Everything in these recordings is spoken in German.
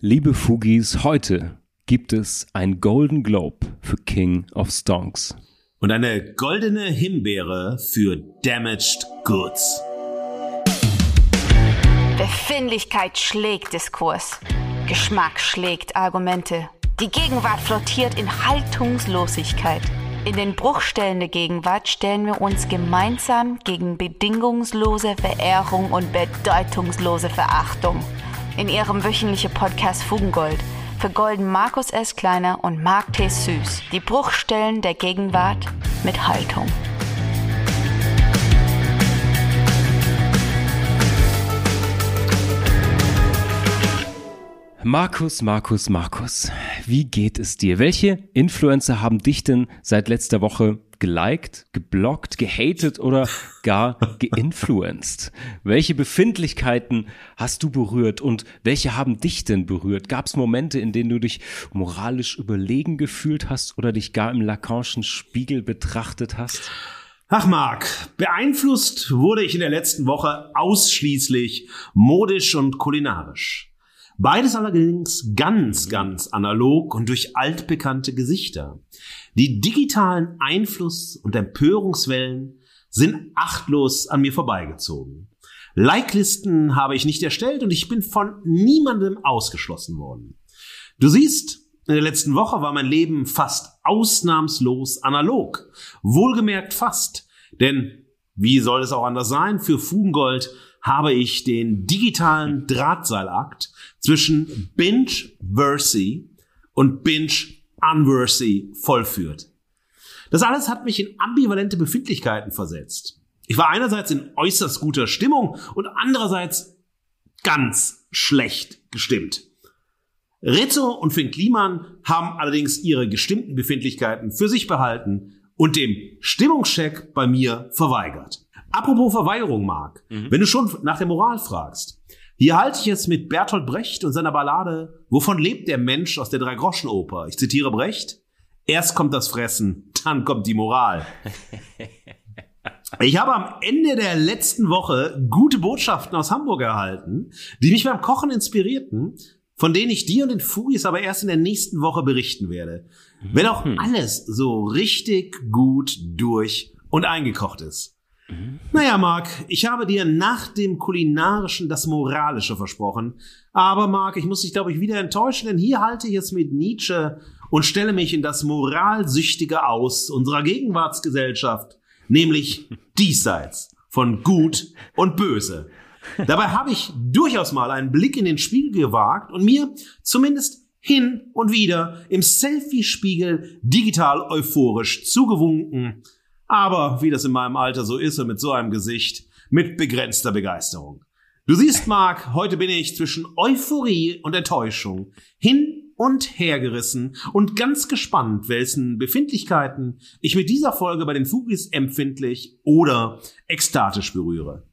Liebe Fugis, heute gibt es ein Golden Globe für King of Stonks. Und eine goldene Himbeere für Damaged Goods. Befindlichkeit schlägt Diskurs. Geschmack schlägt Argumente. Die Gegenwart flottiert in Haltungslosigkeit. In den Bruchstellen der Gegenwart stellen wir uns gemeinsam gegen bedingungslose Verehrung und bedeutungslose Verachtung in ihrem wöchentlichen Podcast Fugengold vergolden Markus S. Kleiner und Mark T. Süß die Bruchstellen der Gegenwart mit Haltung. Markus, Markus, Markus, wie geht es dir? Welche Influencer haben dich denn seit letzter Woche geliked, geblockt, gehatet oder gar geinfluenced? Welche Befindlichkeiten hast du berührt und welche haben dich denn berührt? Gab es Momente, in denen du dich moralisch überlegen gefühlt hast oder dich gar im Lacanischen Spiegel betrachtet hast? Ach Marc, beeinflusst wurde ich in der letzten Woche ausschließlich modisch und kulinarisch. Beides allerdings ganz, ganz analog und durch altbekannte Gesichter. Die digitalen Einfluss- und Empörungswellen sind achtlos an mir vorbeigezogen. Like-Listen habe ich nicht erstellt und ich bin von niemandem ausgeschlossen worden. Du siehst, in der letzten Woche war mein Leben fast ausnahmslos analog. Wohlgemerkt fast. Denn wie soll es auch anders sein? Für Fugengold habe ich den digitalen Drahtseilakt zwischen Binge-Versy und Binge-Unversy vollführt. Das alles hat mich in ambivalente Befindlichkeiten versetzt. Ich war einerseits in äußerst guter Stimmung und andererseits ganz schlecht gestimmt. Rizzo und Finn Kliman haben allerdings ihre gestimmten Befindlichkeiten für sich behalten und dem Stimmungscheck bei mir verweigert. Apropos Verweigerung, Marc, mhm. wenn du schon nach der Moral fragst. Hier halte ich es mit Bertolt Brecht und seiner Ballade Wovon lebt der Mensch aus der Dreigroschenoper? Ich zitiere Brecht. Erst kommt das Fressen, dann kommt die Moral. Ich habe am Ende der letzten Woche gute Botschaften aus Hamburg erhalten, die mich beim Kochen inspirierten, von denen ich dir und den Fugis aber erst in der nächsten Woche berichten werde. Wenn auch mhm. alles so richtig gut durch und eingekocht ist. Naja, Marc, ich habe dir nach dem Kulinarischen das Moralische versprochen. Aber Marc, ich muss dich, glaube ich, wieder enttäuschen, denn hier halte ich es mit Nietzsche und stelle mich in das Moralsüchtige aus unserer Gegenwartsgesellschaft, nämlich diesseits von Gut und Böse. Dabei habe ich durchaus mal einen Blick in den Spiegel gewagt und mir zumindest hin und wieder im Selfie-Spiegel digital euphorisch zugewunken. Aber wie das in meinem Alter so ist und mit so einem Gesicht, mit begrenzter Begeisterung. Du siehst, Marc, heute bin ich zwischen Euphorie und Enttäuschung hin und her gerissen und ganz gespannt, welchen Befindlichkeiten ich mit dieser Folge bei den Fugis empfindlich oder ekstatisch berühre.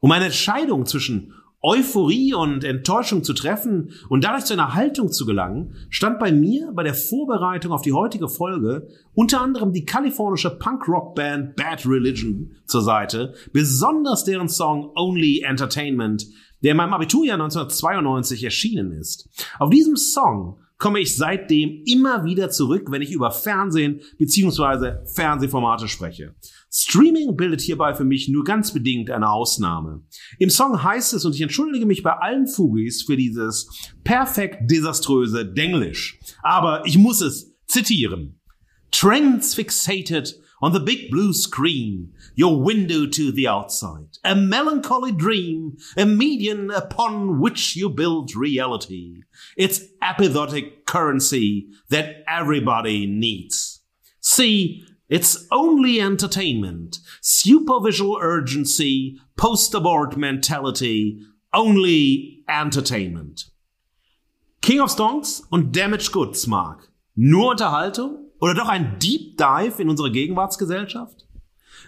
Um eine Entscheidung zwischen Euphorie und Enttäuschung zu treffen und dadurch zu einer Haltung zu gelangen, stand bei mir bei der Vorbereitung auf die heutige Folge unter anderem die kalifornische Punk-Rock-Band Bad Religion zur Seite, besonders deren Song Only Entertainment, der in meinem Abiturjahr 1992 erschienen ist. Auf diesem Song komme ich seitdem immer wieder zurück, wenn ich über Fernsehen bzw. Fernsehformate spreche. Streaming bildet hierbei für mich nur ganz bedingt eine Ausnahme. Im Song heißt es, und ich entschuldige mich bei allen Fugis für dieses perfekt desaströse Denglisch, aber ich muss es zitieren. Trends fixated on the big blue screen, your window to the outside, a melancholy dream, a median upon which you build reality. It's epizodic currency that everybody needs. See It's only entertainment, supervisual urgency, post-abort mentality, only entertainment. King of Stonks und Damaged Goods, Mark. Nur Unterhaltung oder doch ein Deep Dive in unsere Gegenwartsgesellschaft?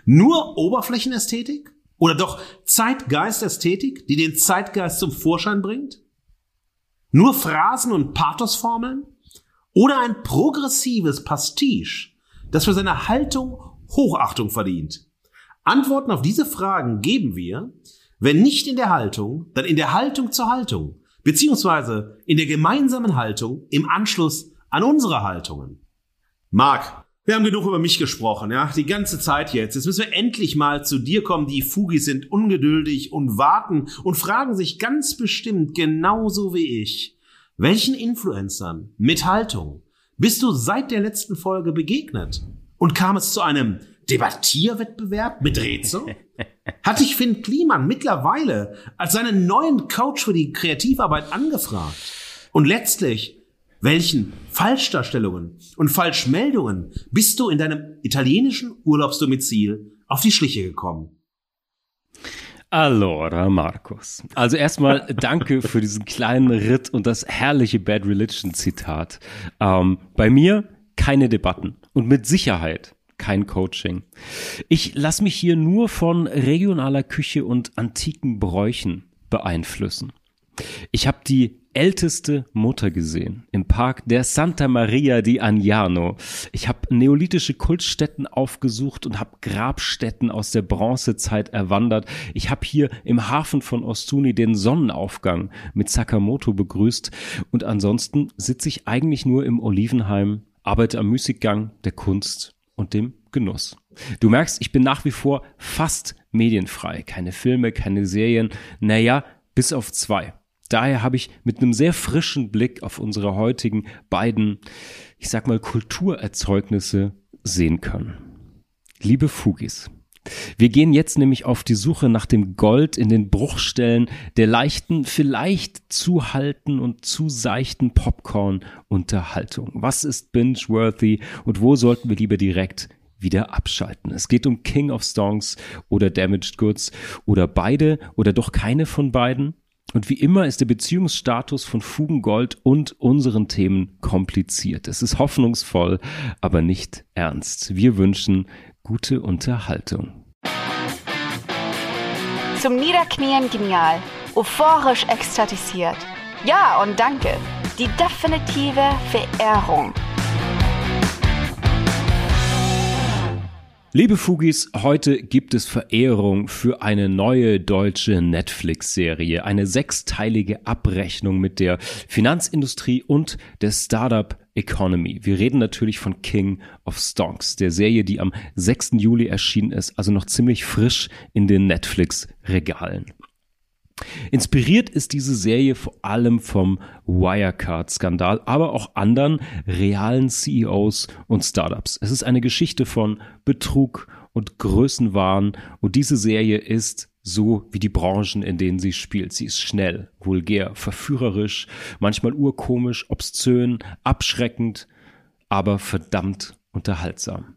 Nur Oberflächenästhetik oder doch Zeitgeistästhetik, die den Zeitgeist zum Vorschein bringt? Nur Phrasen und Pathosformeln? Oder ein progressives Pastiche, das für seine Haltung Hochachtung verdient? Antworten auf diese Fragen geben wir, wenn nicht in der Haltung, dann in der Haltung zur Haltung beziehungsweise in der gemeinsamen Haltung im Anschluss an unsere Haltungen. Marc, wir haben genug über mich gesprochen, ja, die ganze Zeit jetzt. Jetzt müssen wir endlich mal zu dir kommen. Die Fugis sind ungeduldig und warten und fragen sich ganz bestimmt genauso wie ich. Welchen Influencern mit Haltung bist du seit der letzten Folge begegnet? Und kam es zu einem Debattierwettbewerb mit Rätsel? Hat dich Finn Kliman mittlerweile als seinen neuen Coach für die Kreativarbeit angefragt? Und letztlich welchen Falschdarstellungen und Falschmeldungen bist du in deinem italienischen Urlaubsdomizil auf die Schliche gekommen? Allora, Markus. Also erstmal danke für diesen kleinen Ritt und das herrliche Bad Religion Zitat. Ähm, bei mir keine Debatten und mit Sicherheit kein Coaching. Ich lasse mich hier nur von regionaler Küche und antiken Bräuchen beeinflussen. Ich habe die älteste Mutter gesehen im Park der Santa Maria di Agnano. Ich habe neolithische Kultstätten aufgesucht und habe Grabstätten aus der Bronzezeit erwandert. Ich habe hier im Hafen von Ostuni den Sonnenaufgang mit Sakamoto begrüßt und ansonsten sitze ich eigentlich nur im Olivenheim, arbeite am Musikgang der Kunst und dem Genuss. Du merkst, ich bin nach wie vor fast medienfrei. Keine Filme, keine Serien. Naja, bis auf zwei. Daher habe ich mit einem sehr frischen Blick auf unsere heutigen beiden, ich sag mal, Kulturerzeugnisse sehen können. Liebe Fugis, wir gehen jetzt nämlich auf die Suche nach dem Gold in den Bruchstellen der leichten, vielleicht zu halten und zu seichten Popcorn-Unterhaltung. Was ist binge-worthy und wo sollten wir lieber direkt wieder abschalten? Es geht um King of Songs oder Damaged Goods oder beide oder doch keine von beiden. Und wie immer ist der Beziehungsstatus von Fugengold und unseren Themen kompliziert. Es ist hoffnungsvoll, aber nicht ernst. Wir wünschen gute Unterhaltung. Zum Niederknien genial, euphorisch ekstatisiert. Ja und danke. Die definitive Verehrung. Liebe Fugis, heute gibt es Verehrung für eine neue deutsche Netflix-Serie, eine sechsteilige Abrechnung mit der Finanzindustrie und der Startup Economy. Wir reden natürlich von King of Stonks, der Serie, die am 6. Juli erschienen ist, also noch ziemlich frisch in den Netflix-Regalen. Inspiriert ist diese Serie vor allem vom Wirecard-Skandal, aber auch anderen realen CEOs und Startups. Es ist eine Geschichte von Betrug und Größenwahn und diese Serie ist so wie die Branchen, in denen sie spielt. Sie ist schnell, vulgär, verführerisch, manchmal urkomisch, obszön, abschreckend, aber verdammt unterhaltsam.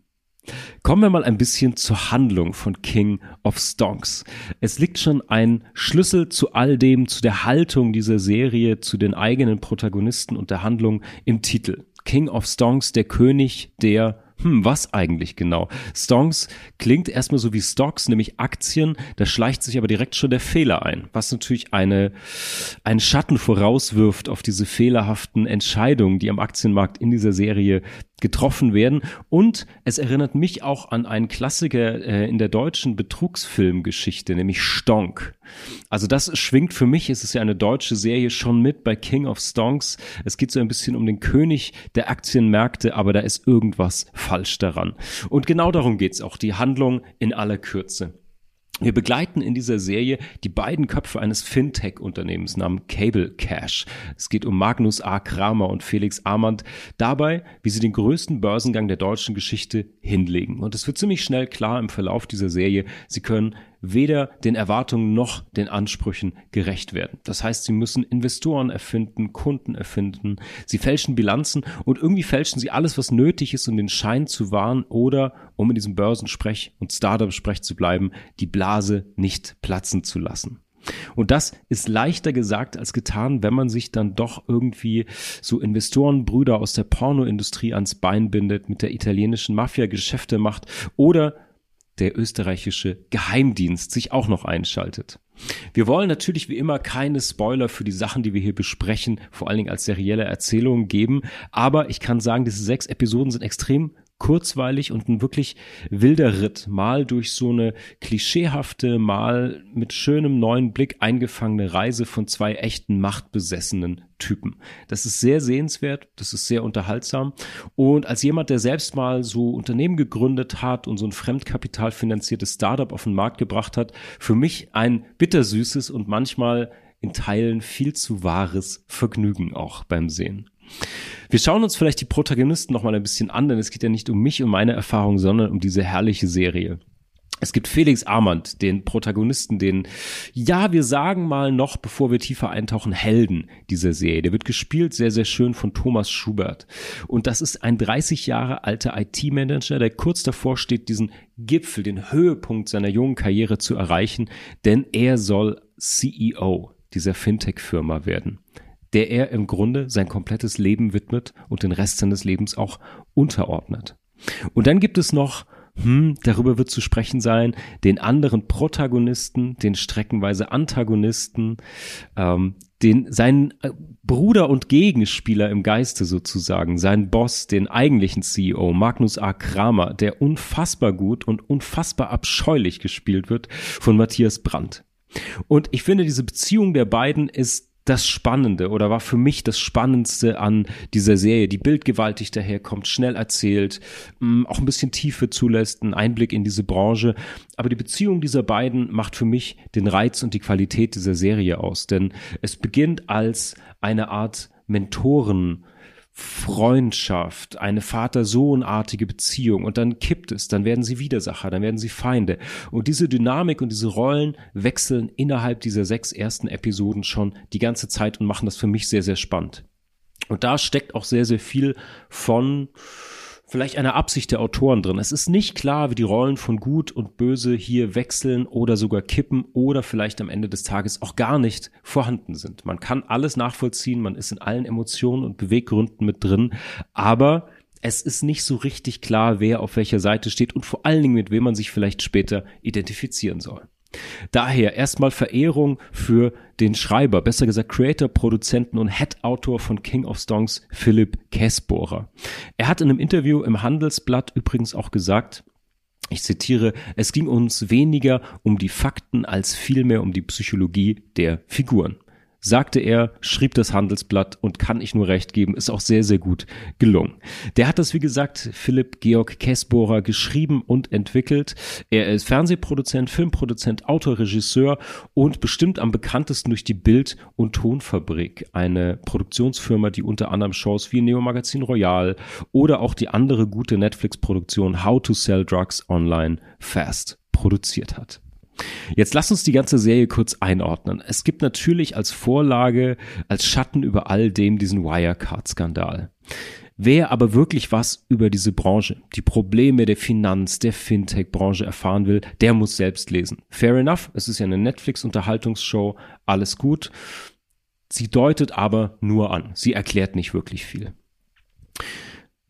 Kommen wir mal ein bisschen zur Handlung von King of Stonks. Es liegt schon ein Schlüssel zu all dem, zu der Haltung dieser Serie, zu den eigenen Protagonisten und der Handlung im Titel. King of Stonks, der König der hm, was eigentlich genau? Stonks klingt erstmal so wie Stocks, nämlich Aktien, da schleicht sich aber direkt schon der Fehler ein, was natürlich eine, einen Schatten vorauswirft auf diese fehlerhaften Entscheidungen, die am Aktienmarkt in dieser Serie getroffen werden. Und es erinnert mich auch an einen Klassiker äh, in der deutschen Betrugsfilmgeschichte, nämlich Stonk. Also das schwingt für mich, es ist ja eine deutsche Serie schon mit bei King of Stonks. Es geht so ein bisschen um den König der Aktienmärkte, aber da ist irgendwas falsch daran. Und genau darum geht's auch, die Handlung in aller Kürze. Wir begleiten in dieser Serie die beiden Köpfe eines Fintech-Unternehmens namens Cable Cash. Es geht um Magnus A. Kramer und Felix Armand dabei, wie sie den größten Börsengang der deutschen Geschichte hinlegen. Und es wird ziemlich schnell klar im Verlauf dieser Serie, sie können weder den Erwartungen noch den Ansprüchen gerecht werden. Das heißt, sie müssen Investoren erfinden, Kunden erfinden, sie fälschen Bilanzen und irgendwie fälschen sie alles, was nötig ist, um den Schein zu wahren oder, um in diesem Börsensprech und Startup-Sprech zu bleiben, die Blase nicht platzen zu lassen. Und das ist leichter gesagt als getan, wenn man sich dann doch irgendwie so Investorenbrüder aus der Pornoindustrie ans Bein bindet, mit der italienischen Mafia Geschäfte macht oder der österreichische Geheimdienst sich auch noch einschaltet. Wir wollen natürlich wie immer keine Spoiler für die Sachen, die wir hier besprechen, vor allen Dingen als serielle Erzählungen geben, aber ich kann sagen, diese sechs Episoden sind extrem kurzweilig und ein wirklich wilder Ritt, mal durch so eine klischeehafte, mal mit schönem neuen Blick eingefangene Reise von zwei echten machtbesessenen Typen. Das ist sehr sehenswert, das ist sehr unterhaltsam und als jemand, der selbst mal so Unternehmen gegründet hat und so ein fremdkapitalfinanziertes Startup auf den Markt gebracht hat, für mich ein bittersüßes und manchmal in Teilen viel zu wahres Vergnügen auch beim Sehen. Wir schauen uns vielleicht die Protagonisten noch mal ein bisschen an, denn es geht ja nicht um mich und meine Erfahrung, sondern um diese herrliche Serie. Es gibt Felix Armand, den Protagonisten, den, ja, wir sagen mal noch, bevor wir tiefer eintauchen, Helden dieser Serie. Der wird gespielt sehr, sehr schön von Thomas Schubert. Und das ist ein 30 Jahre alter IT-Manager, der kurz davor steht, diesen Gipfel, den Höhepunkt seiner jungen Karriere zu erreichen, denn er soll CEO dieser Fintech-Firma werden der er im Grunde sein komplettes Leben widmet und den Rest seines Lebens auch unterordnet. Und dann gibt es noch hm, darüber wird zu sprechen sein, den anderen Protagonisten, den streckenweise Antagonisten, ähm, den seinen äh, Bruder und Gegenspieler im Geiste sozusagen, seinen Boss, den eigentlichen CEO, Magnus A. Kramer, der unfassbar gut und unfassbar abscheulich gespielt wird von Matthias Brandt. Und ich finde, diese Beziehung der beiden ist das Spannende oder war für mich das Spannendste an dieser Serie. Die bildgewaltig daherkommt, schnell erzählt, mm, auch ein bisschen Tiefe zulässt, einen Einblick in diese Branche. Aber die Beziehung dieser beiden macht für mich den Reiz und die Qualität dieser Serie aus. Denn es beginnt als eine Art Mentoren- Freundschaft, eine Vater-Sohn-artige Beziehung und dann kippt es, dann werden sie Widersacher, dann werden sie Feinde. Und diese Dynamik und diese Rollen wechseln innerhalb dieser sechs ersten Episoden schon die ganze Zeit und machen das für mich sehr, sehr spannend. Und da steckt auch sehr, sehr viel von vielleicht eine Absicht der Autoren drin. Es ist nicht klar, wie die Rollen von Gut und Böse hier wechseln oder sogar kippen oder vielleicht am Ende des Tages auch gar nicht vorhanden sind. Man kann alles nachvollziehen, man ist in allen Emotionen und Beweggründen mit drin, aber es ist nicht so richtig klar, wer auf welcher Seite steht und vor allen Dingen mit wem man sich vielleicht später identifizieren soll. Daher erstmal Verehrung für den Schreiber, besser gesagt Creator, Produzenten und Head-Autor von King of Songs, Philipp Kessbohrer. Er hat in einem Interview im Handelsblatt übrigens auch gesagt, ich zitiere, es ging uns weniger um die Fakten als vielmehr um die Psychologie der Figuren sagte er, schrieb das Handelsblatt und kann ich nur recht geben, ist auch sehr, sehr gut gelungen. Der hat das, wie gesagt, Philipp Georg Kessbohrer geschrieben und entwickelt. Er ist Fernsehproduzent, Filmproduzent, Autor, Regisseur und bestimmt am bekanntesten durch die Bild- und Tonfabrik, eine Produktionsfirma, die unter anderem Shows wie Neo Magazin Royal oder auch die andere gute Netflix-Produktion How to Sell Drugs Online Fast produziert hat. Jetzt lass uns die ganze Serie kurz einordnen. Es gibt natürlich als Vorlage, als Schatten über all dem diesen Wirecard-Skandal. Wer aber wirklich was über diese Branche, die Probleme der Finanz, der Fintech-Branche erfahren will, der muss selbst lesen. Fair enough, es ist ja eine Netflix-Unterhaltungsshow, alles gut. Sie deutet aber nur an. Sie erklärt nicht wirklich viel.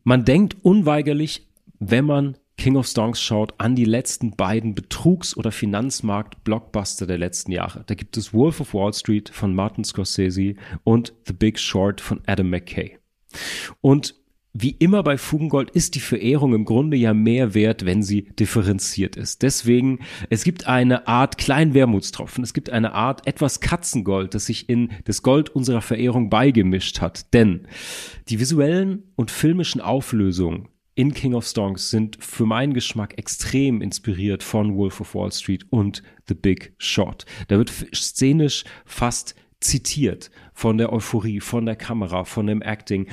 Man denkt unweigerlich, wenn man King of Songs schaut, an die letzten beiden Betrugs- oder Finanzmarkt-Blockbuster der letzten Jahre. Da gibt es Wolf of Wall Street von Martin Scorsese und The Big Short von Adam McKay. Und wie immer bei Fugengold ist die Verehrung im Grunde ja mehr wert, wenn sie differenziert ist. Deswegen, es gibt eine Art kleinen Wermutstropfen, es gibt eine Art etwas Katzengold, das sich in das Gold unserer Verehrung beigemischt hat. Denn die visuellen und filmischen Auflösungen in King of Stonks sind für meinen Geschmack extrem inspiriert von Wolf of Wall Street und The Big Shot. Da wird szenisch fast zitiert von der Euphorie, von der Kamera, von dem Acting.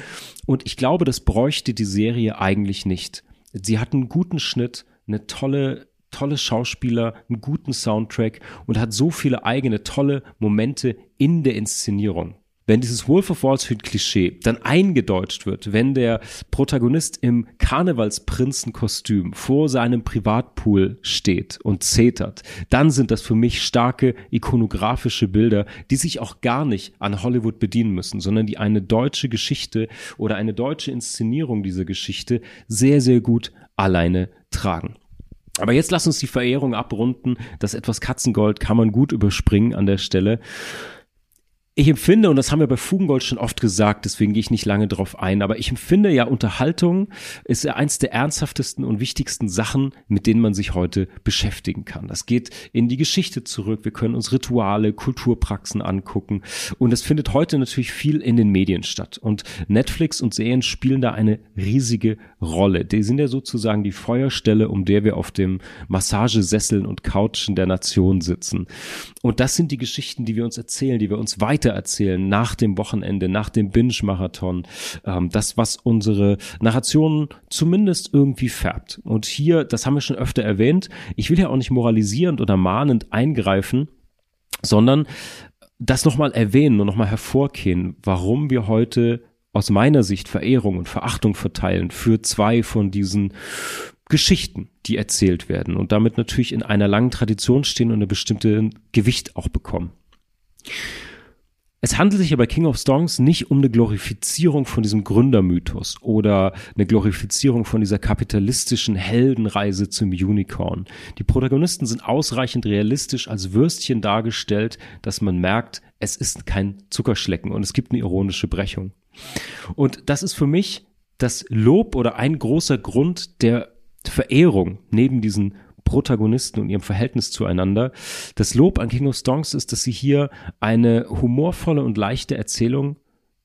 Und ich glaube, das bräuchte die Serie eigentlich nicht. Sie hat einen guten Schnitt, eine tolle tolle Schauspieler, einen guten Soundtrack und hat so viele eigene tolle Momente in der Inszenierung wenn dieses Wolf of Wall Street Klischee dann eingedeutscht wird, wenn der Protagonist im Karnevalsprinzenkostüm vor seinem Privatpool steht und zetert, dann sind das für mich starke ikonografische Bilder, die sich auch gar nicht an Hollywood bedienen müssen, sondern die eine deutsche Geschichte oder eine deutsche Inszenierung dieser Geschichte sehr, sehr gut alleine tragen. Aber jetzt lass uns die Verehrung abrunden. Das etwas Katzengold kann man gut überspringen an der Stelle Ich empfinde, und das haben wir bei Fugengold schon oft gesagt, deswegen gehe ich nicht lange drauf ein, aber ich empfinde ja, Unterhaltung ist ja eins der ernsthaftesten und wichtigsten Sachen, mit denen man sich heute beschäftigen kann. Das geht in die Geschichte zurück. Wir können uns Rituale, Kulturpraxen angucken. Und es findet heute natürlich viel in den Medien statt. Und Netflix und Serien spielen da eine riesige Rolle. Die sind ja sozusagen die Feuerstelle, um der wir auf dem Massagesesseln und Couchen der Nation sitzen. Und das sind die Geschichten, die wir uns erzählen, die wir uns weitererzählen nach dem Wochenende, nach dem Binge-Marathon. Ähm, das, was unsere Narration zumindest irgendwie färbt. Und hier, das haben wir schon öfter erwähnt, ich will ja auch nicht moralisierend oder mahnend eingreifen, sondern das nochmal erwähnen und nochmal hervorkehren, warum wir heute aus meiner Sicht Verehrung und Verachtung verteilen für zwei von diesen Geschichten, die erzählt werden und damit natürlich in einer langen Tradition stehen und eine bestimmte Gewicht auch bekommen. Es handelt sich aber King of Songs nicht um eine Glorifizierung von diesem Gründermythos oder eine Glorifizierung von dieser kapitalistischen Heldenreise zum Unicorn. Die Protagonisten sind ausreichend realistisch als Würstchen dargestellt, dass man merkt, es ist kein Zuckerschlecken und es gibt eine ironische Brechung. Und das ist für mich das Lob oder ein großer Grund der Verehrung neben diesen Protagonisten und ihrem Verhältnis zueinander. Das Lob an King of Songs ist, dass sie hier eine humorvolle und leichte Erzählung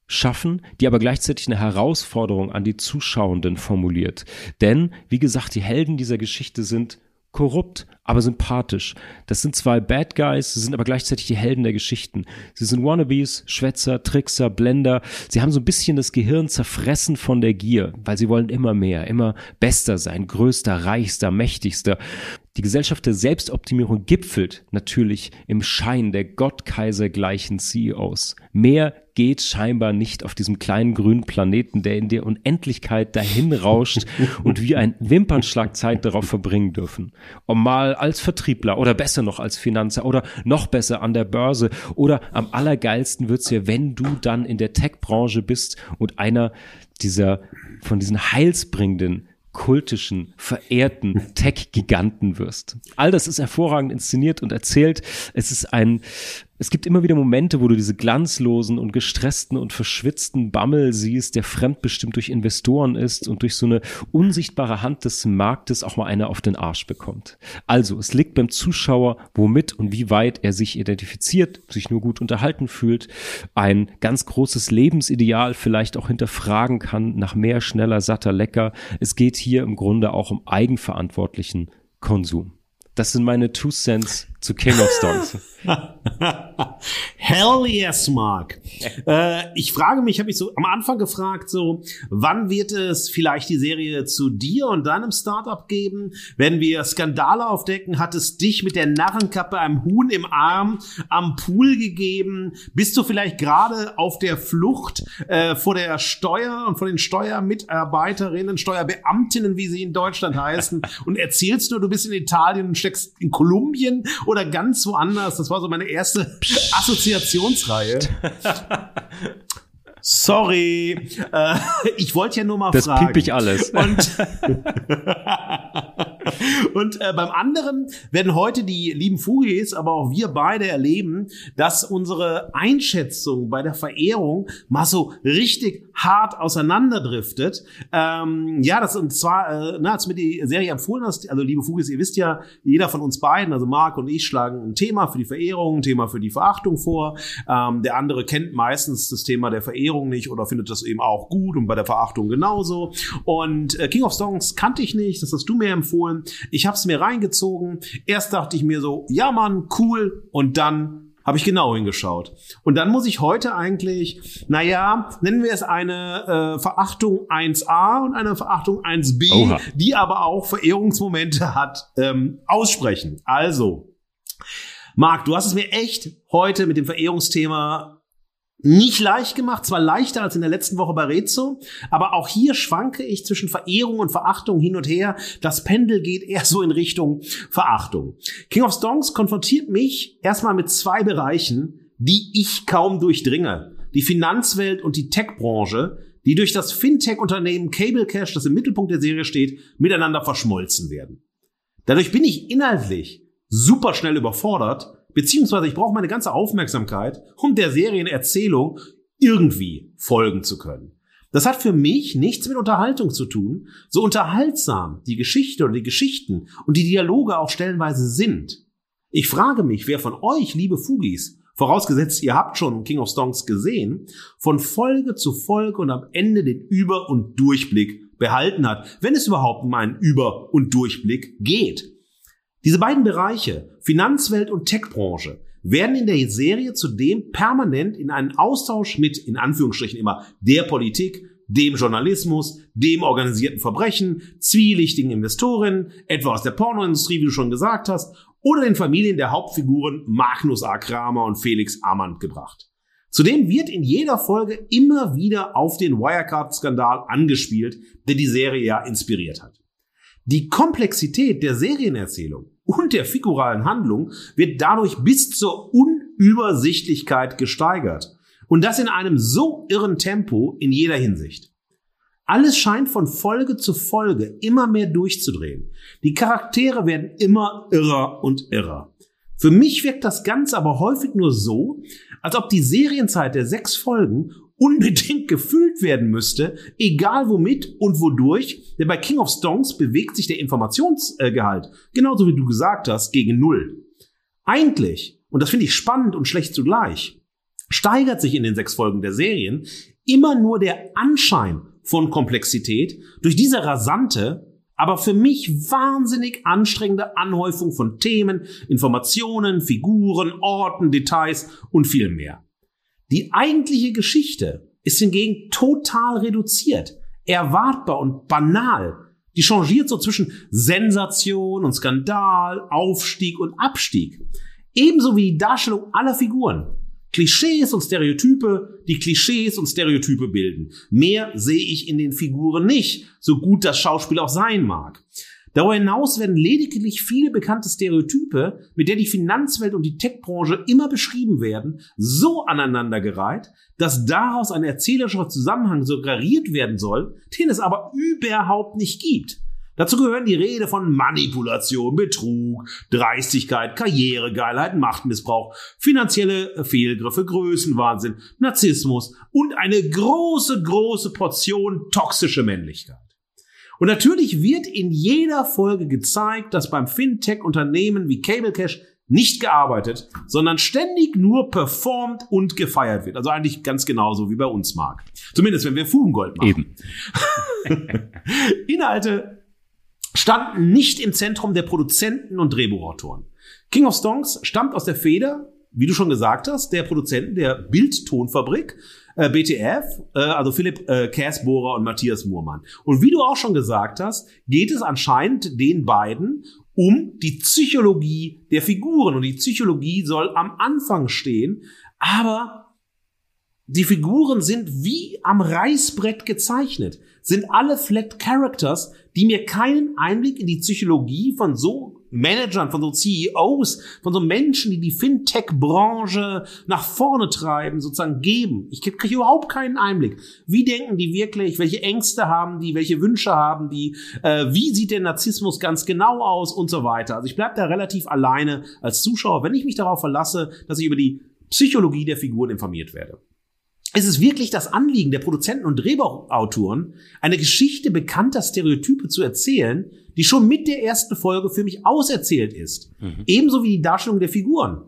schaffen, die aber gleichzeitig eine Herausforderung an die Zuschauenden formuliert. Denn, wie gesagt, die Helden dieser Geschichte sind korrupt, aber sympathisch. Das sind zwei Bad Guys, sie sind aber gleichzeitig die Helden der Geschichten. Sie sind Wannabes, Schwätzer, Trickser, Blender. Sie haben so ein bisschen das Gehirn zerfressen von der Gier, weil sie wollen immer mehr, immer bester sein, größter, reichster, mächtigster. Die Gesellschaft der Selbstoptimierung gipfelt natürlich im Schein der Gottkaisergleichen CEOs. Mehr geht scheinbar nicht auf diesem kleinen grünen Planeten, der in der Unendlichkeit dahin rauscht und wir ein Wimpernschlag Zeit darauf verbringen dürfen, um mal als Vertriebler oder besser noch als Finanzer oder noch besser an der Börse oder am allergeilsten wird's ja, wenn du dann in der Tech-Branche bist und einer dieser von diesen heilsbringenden kultischen, verehrten Tech-Giganten wirst. All das ist hervorragend inszeniert und erzählt. Es ist ein, es gibt immer wieder Momente, wo du diese glanzlosen und gestressten und verschwitzten Bammel siehst, der fremdbestimmt durch Investoren ist und durch so eine unsichtbare Hand des Marktes auch mal einer auf den Arsch bekommt. Also, es liegt beim Zuschauer, womit und wie weit er sich identifiziert, sich nur gut unterhalten fühlt, ein ganz großes Lebensideal vielleicht auch hinterfragen kann nach mehr, schneller, satter, lecker. Es geht hier im Grunde auch um eigenverantwortlichen Konsum. Das sind meine Two Cents zu King of Stones. Hell yes, Mark. äh, ich frage mich, habe ich so am Anfang gefragt, so, wann wird es vielleicht die Serie zu dir und deinem Startup geben? Wenn wir Skandale aufdecken, hat es dich mit der Narrenkappe einem Huhn im Arm am Pool gegeben? Bist du vielleicht gerade auf der Flucht äh, vor der Steuer und vor den Steuermitarbeiterinnen, Steuerbeamtinnen, wie sie in Deutschland heißen, und erzählst nur, du bist in Italien und steckst in Kolumbien oder ganz woanders. Das war so meine erste Assoziationsreihe. Sorry, äh, ich wollte ja nur mal das fragen. Das piep ich alles. Und, und äh, beim anderen werden heute die lieben Fugis, aber auch wir beide erleben, dass unsere Einschätzung bei der Verehrung mal so richtig hart auseinanderdriftet. Ähm, ja, das und zwar, äh, na, als du mir die Serie empfohlen hast, also liebe Fugis, ihr wisst ja, jeder von uns beiden, also Marc und ich, schlagen ein Thema für die Verehrung, ein Thema für die Verachtung vor. Ähm, der andere kennt meistens das Thema der Verehrung nicht oder findet das eben auch gut und bei der Verachtung genauso. Und äh, King of Songs kannte ich nicht, das hast du mir empfohlen. Ich habe es mir reingezogen. Erst dachte ich mir so, ja Mann, cool. Und dann habe ich genau hingeschaut. Und dann muss ich heute eigentlich, naja, nennen wir es eine äh, Verachtung 1a und eine Verachtung 1b, Oha. die aber auch Verehrungsmomente hat, ähm, aussprechen. Also, Marc, du hast es mir echt heute mit dem Verehrungsthema nicht leicht gemacht, zwar leichter als in der letzten Woche bei Rezo, aber auch hier schwanke ich zwischen Verehrung und Verachtung hin und her. Das Pendel geht eher so in Richtung Verachtung. King of Stones konfrontiert mich erstmal mit zwei Bereichen, die ich kaum durchdringe. Die Finanzwelt und die Tech-Branche, die durch das Fintech-Unternehmen Cable Cash, das im Mittelpunkt der Serie steht, miteinander verschmolzen werden. Dadurch bin ich inhaltlich super schnell überfordert, beziehungsweise ich brauche meine ganze Aufmerksamkeit, um der Serienerzählung irgendwie folgen zu können. Das hat für mich nichts mit Unterhaltung zu tun, so unterhaltsam die Geschichte oder die Geschichten und die Dialoge auch stellenweise sind. Ich frage mich, wer von euch, liebe Fugis, vorausgesetzt ihr habt schon King of Stonks gesehen, von Folge zu Folge und am Ende den Über- und Durchblick behalten hat, wenn es überhaupt um einen Über- und Durchblick geht. Diese beiden Bereiche, Finanzwelt und Techbranche, werden in der Serie zudem permanent in einen Austausch mit, in Anführungsstrichen immer, der Politik, dem Journalismus, dem organisierten Verbrechen, zwielichtigen Investoren, etwa aus der Pornoindustrie, wie du schon gesagt hast, oder den Familien der Hauptfiguren Magnus A. Kramer und Felix Amand gebracht. Zudem wird in jeder Folge immer wieder auf den Wirecard-Skandal angespielt, der die Serie ja inspiriert hat. Die Komplexität der Serienerzählung und der figuralen Handlung wird dadurch bis zur Unübersichtlichkeit gesteigert. Und das in einem so irren Tempo in jeder Hinsicht. Alles scheint von Folge zu Folge immer mehr durchzudrehen. Die Charaktere werden immer irrer und irrer. Für mich wirkt das Ganze aber häufig nur so, als ob die Serienzeit der sechs Folgen unbedingt gefüllt werden müsste, egal womit und wodurch, denn bei King of Stones bewegt sich der Informationsgehalt, genauso wie du gesagt hast, gegen Null. Eigentlich, und das finde ich spannend und schlecht zugleich, steigert sich in den sechs Folgen der Serien immer nur der Anschein von Komplexität durch diese rasante, aber für mich wahnsinnig anstrengende Anhäufung von Themen, Informationen, Figuren, Orten, Details und viel mehr. Die eigentliche Geschichte ist hingegen total reduziert, erwartbar und banal. Die changiert so zwischen Sensation und Skandal, Aufstieg und Abstieg. Ebenso wie die Darstellung aller Figuren. Klischees und Stereotype, die Klischees und Stereotype bilden. Mehr sehe ich in den Figuren nicht, so gut das Schauspiel auch sein mag. Darüber hinaus werden lediglich viele bekannte Stereotype, mit der die Finanzwelt und die Tech-Branche immer beschrieben werden, so aneinandergereiht, dass daraus ein erzählerischer Zusammenhang suggeriert werden soll, den es aber überhaupt nicht gibt. Dazu gehören die Rede von Manipulation, Betrug, Dreistigkeit, Karrieregeilheit, Machtmissbrauch, finanzielle Fehlgriffe, Größenwahnsinn, Narzissmus und eine große, große Portion toxische Männlichkeit. Und natürlich wird in jeder Folge gezeigt, dass beim Fintech-Unternehmen wie Cable Cash nicht gearbeitet, sondern ständig nur performt und gefeiert wird. Also eigentlich ganz genauso wie bei uns, Marc. Zumindest wenn wir Fugengold machen. Eben. Inhalte standen nicht im Zentrum der Produzenten und Drehbuchautoren. King of Stonks stammt aus der Feder, wie du schon gesagt hast, der Produzenten der Bildtonfabrik äh, BTF, äh, also Philipp äh, Kersbohrer und Matthias Muhrmann. Und wie du auch schon gesagt hast, geht es anscheinend den beiden um die Psychologie der Figuren. Und die Psychologie soll am Anfang stehen, aber die Figuren sind wie am Reißbrett gezeichnet, sind alle Flat Characters, die mir keinen Einblick in die Psychologie von so Managern, von so CEOs, von so Menschen, die die Fintech-Branche nach vorne treiben, sozusagen geben. Ich kriege überhaupt keinen Einblick. Wie denken die wirklich? Welche Ängste haben die? Welche Wünsche haben die? Äh, wie sieht der Narzissmus ganz genau aus und so weiter? Also ich bleibe da relativ alleine als Zuschauer, wenn ich mich darauf verlasse, dass ich über die Psychologie der Figuren informiert werde. Es ist wirklich das Anliegen der Produzenten und Drehbuchautoren, eine Geschichte bekannter Stereotype zu erzählen, die schon mit der ersten Folge für mich auserzählt ist. Mhm. Ebenso wie die Darstellung der Figuren.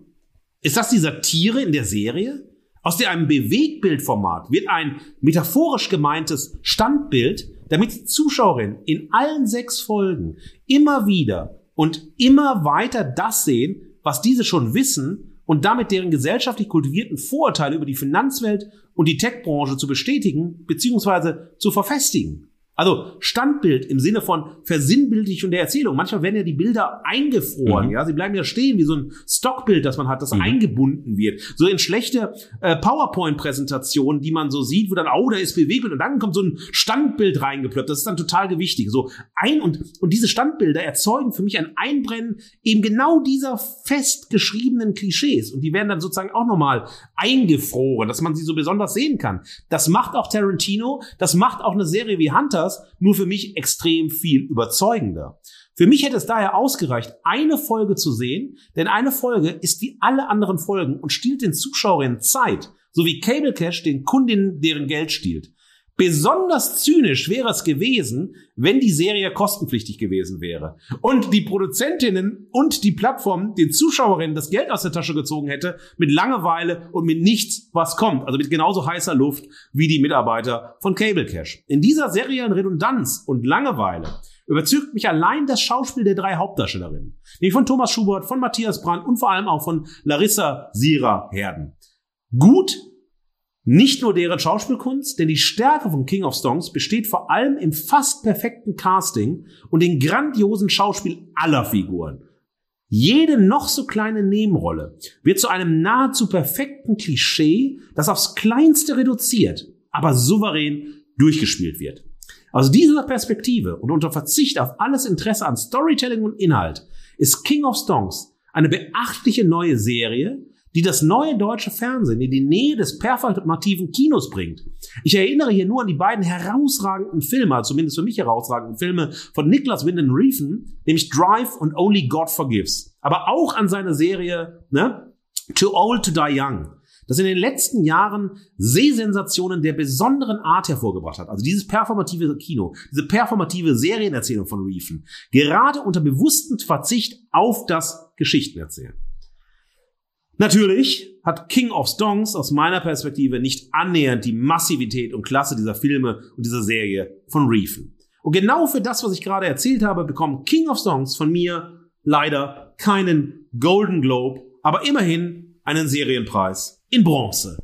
Ist das die Satire in der Serie? Aus der einem Bewegbildformat wird ein metaphorisch gemeintes Standbild, damit die Zuschauerin in allen sechs Folgen immer wieder und immer weiter das sehen, was diese schon wissen und damit deren gesellschaftlich kultivierten Vorurteile über die Finanzwelt und die Tech-Branche zu bestätigen bzw. zu verfestigen. Also Standbild im Sinne von Versinnbildlichung der Erzählung. Manchmal werden ja die Bilder eingefroren, mhm. ja, sie bleiben ja stehen wie so ein Stockbild, das man hat, das mhm. eingebunden wird. So in schlechte äh, PowerPoint-Präsentationen, die man so sieht, wo dann, oh, da ist Bewegbild und dann kommt so ein Standbild reingeploppt. Das ist dann total gewichtig. So ein und und diese Standbilder erzeugen für mich ein Einbrennen eben genau dieser festgeschriebenen Klischees und die werden dann sozusagen auch nochmal eingefroren, dass man sie so besonders sehen kann. Das macht auch Tarantino, das macht auch eine Serie wie Hunters, nur für mich extrem viel überzeugender. Für mich hätte es daher ausgereicht, eine Folge zu sehen, denn eine Folge ist wie alle anderen Folgen und stiehlt den Zuschauerinnen Zeit, so wie Cable Cash den Kundinnen deren Geld stiehlt. Besonders zynisch wäre es gewesen, wenn die Serie kostenpflichtig gewesen wäre und die Produzentinnen und die Plattform den Zuschauerinnen das Geld aus der Tasche gezogen hätte mit Langeweile und mit nichts, was kommt, also mit genauso heißer Luft wie die Mitarbeiter von Cable Cash. In dieser Serienredundanz und Langeweile überzeugt mich allein das Schauspiel der drei Hauptdarstellerinnen, nämlich von Thomas Schubert, von Matthias Brandt und vor allem auch von Larissa Sira Herden. Gut nicht nur deren Schauspielkunst, denn die Stärke von King of Songs besteht vor allem im fast perfekten Casting und dem grandiosen Schauspiel aller Figuren. Jede noch so kleine Nebenrolle wird zu einem nahezu perfekten Klischee, das aufs Kleinste reduziert, aber souverän durchgespielt wird. Aus dieser Perspektive und unter Verzicht auf alles Interesse an Storytelling und Inhalt ist King of Songs eine beachtliche neue Serie, die das neue deutsche Fernsehen in die Nähe des performativen Kinos bringt. Ich erinnere hier nur an die beiden herausragenden Filme, also zumindest für mich herausragenden Filme von Niklas Winden Reefen, nämlich Drive und Only God Forgives. Aber auch an seine Serie ne, Too Old to Die Young, das in den letzten Jahren Sehsensationen der besonderen Art hervorgebracht hat. Also dieses performative Kino, diese performative Serienerzählung von Reefen, gerade unter bewusstem Verzicht auf das Geschichtenerzählen. Natürlich hat King of Stongs aus meiner Perspektive nicht annähernd die Massivität und Klasse dieser Filme und dieser Serie von Reefen. Und genau für das, was ich gerade erzählt habe, bekommt King of Songs von mir leider keinen Golden Globe, aber immerhin einen Serienpreis in Bronze.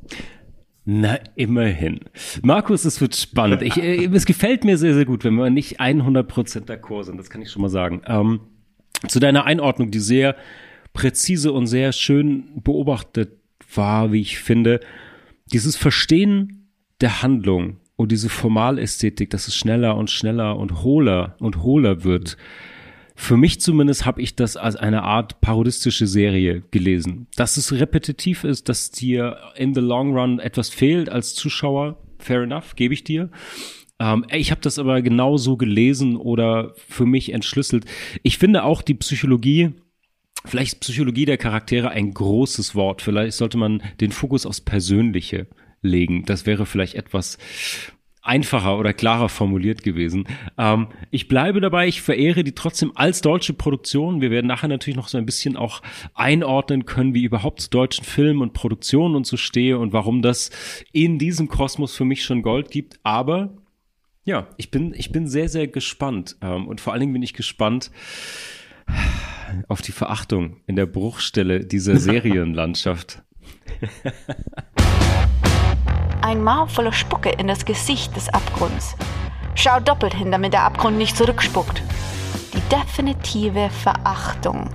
Na, immerhin. Markus, es wird spannend. Ich, äh, es gefällt mir sehr, sehr gut, wenn wir nicht 100% d'accord sind. Das kann ich schon mal sagen. Ähm, zu deiner Einordnung, die sehr präzise und sehr schön beobachtet war, wie ich finde. Dieses Verstehen der Handlung und diese Formalästhetik, dass es schneller und schneller und hohler und hohler wird. Für mich zumindest habe ich das als eine Art parodistische Serie gelesen. Dass es repetitiv ist, dass dir in the long run etwas fehlt als Zuschauer, fair enough, gebe ich dir. Ähm, ich habe das aber genauso gelesen oder für mich entschlüsselt. Ich finde auch die Psychologie Vielleicht Psychologie der Charaktere ein großes Wort. Vielleicht sollte man den Fokus aufs Persönliche legen. Das wäre vielleicht etwas einfacher oder klarer formuliert gewesen. Ähm, ich bleibe dabei, ich verehre die trotzdem als deutsche Produktion. Wir werden nachher natürlich noch so ein bisschen auch einordnen können, wie überhaupt zu deutschen Filmen und Produktionen und so stehe und warum das in diesem Kosmos für mich schon Gold gibt. Aber ja, ich bin, ich bin sehr, sehr gespannt. Ähm, und vor allen Dingen bin ich gespannt, auf die Verachtung in der Bruchstelle dieser Serienlandschaft. Ein Maul voller Spucke in das Gesicht des Abgrunds. Schau doppelt hin, damit der Abgrund nicht zurückspuckt. Die definitive Verachtung.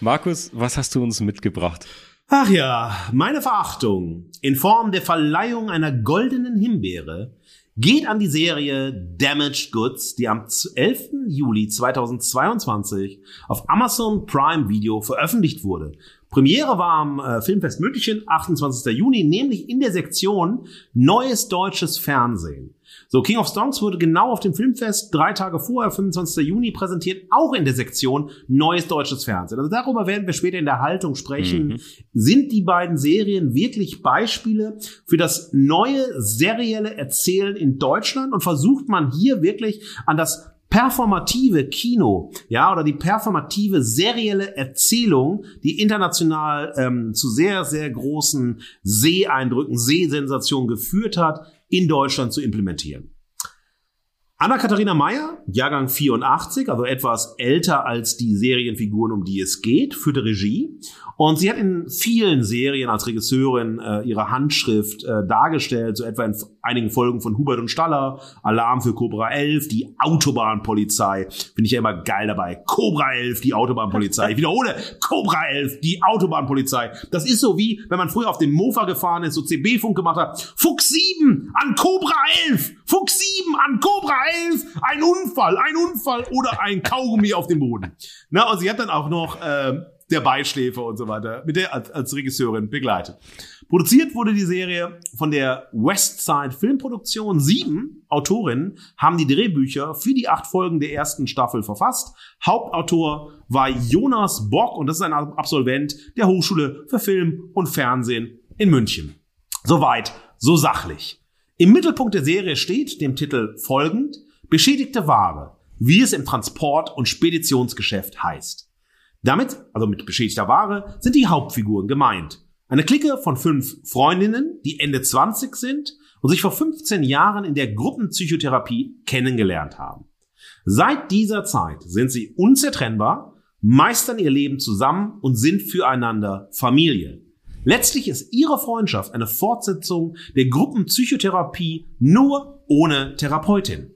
Markus, was hast du uns mitgebracht? Ach ja, meine Verachtung in Form der Verleihung einer goldenen Himbeere geht an die Serie Damaged Goods, die am 11. Juli 2022 auf Amazon Prime Video veröffentlicht wurde. Premiere war am äh, Filmfest München, 28. Juni, nämlich in der Sektion Neues deutsches Fernsehen. So, King of Songs wurde genau auf dem Filmfest drei Tage vorher, 25. Juni, präsentiert, auch in der Sektion Neues deutsches Fernsehen. Also darüber werden wir später in der Haltung sprechen. Mhm. Sind die beiden Serien wirklich Beispiele für das neue serielle Erzählen in Deutschland? Und versucht man hier wirklich an das performative Kino, ja, oder die performative serielle Erzählung, die international ähm, zu sehr, sehr großen Seeeindrücken, Sehsensationen geführt hat, in Deutschland zu implementieren. Anna-Katharina Meyer, Jahrgang 84, also etwas älter als die Serienfiguren, um die es geht, führte Regie. Und sie hat in vielen Serien als Regisseurin äh, ihre Handschrift äh, dargestellt, so etwa in einigen Folgen von Hubert und Staller, Alarm für Cobra 11, die Autobahnpolizei. Finde ich ja immer geil dabei. Cobra 11, die Autobahnpolizei. Ich wiederhole, Cobra 11, die Autobahnpolizei. Das ist so wie, wenn man früher auf dem Mofa gefahren ist, so CB-Funk gemacht hat. Fuchs 7 an Cobra 11! Fuchs 7 an Cobra 11! Ein Unfall, ein Unfall oder ein Kaugummi auf dem Boden. Na, und sie hat dann auch noch... Äh, der Beischläfer und so weiter, mit der als, als Regisseurin begleitet. Produziert wurde die Serie von der Westside Filmproduktion. Sieben Autorinnen haben die Drehbücher für die acht Folgen der ersten Staffel verfasst. Hauptautor war Jonas Bock und das ist ein Absolvent der Hochschule für Film und Fernsehen in München. Soweit, so sachlich. Im Mittelpunkt der Serie steht, dem Titel folgend, beschädigte Ware, wie es im Transport- und Speditionsgeschäft heißt. Damit, also mit beschädigter Ware, sind die Hauptfiguren gemeint. Eine Clique von fünf Freundinnen, die Ende 20 sind und sich vor 15 Jahren in der Gruppenpsychotherapie kennengelernt haben. Seit dieser Zeit sind sie unzertrennbar, meistern ihr Leben zusammen und sind füreinander Familie. Letztlich ist ihre Freundschaft eine Fortsetzung der Gruppenpsychotherapie nur ohne Therapeutin.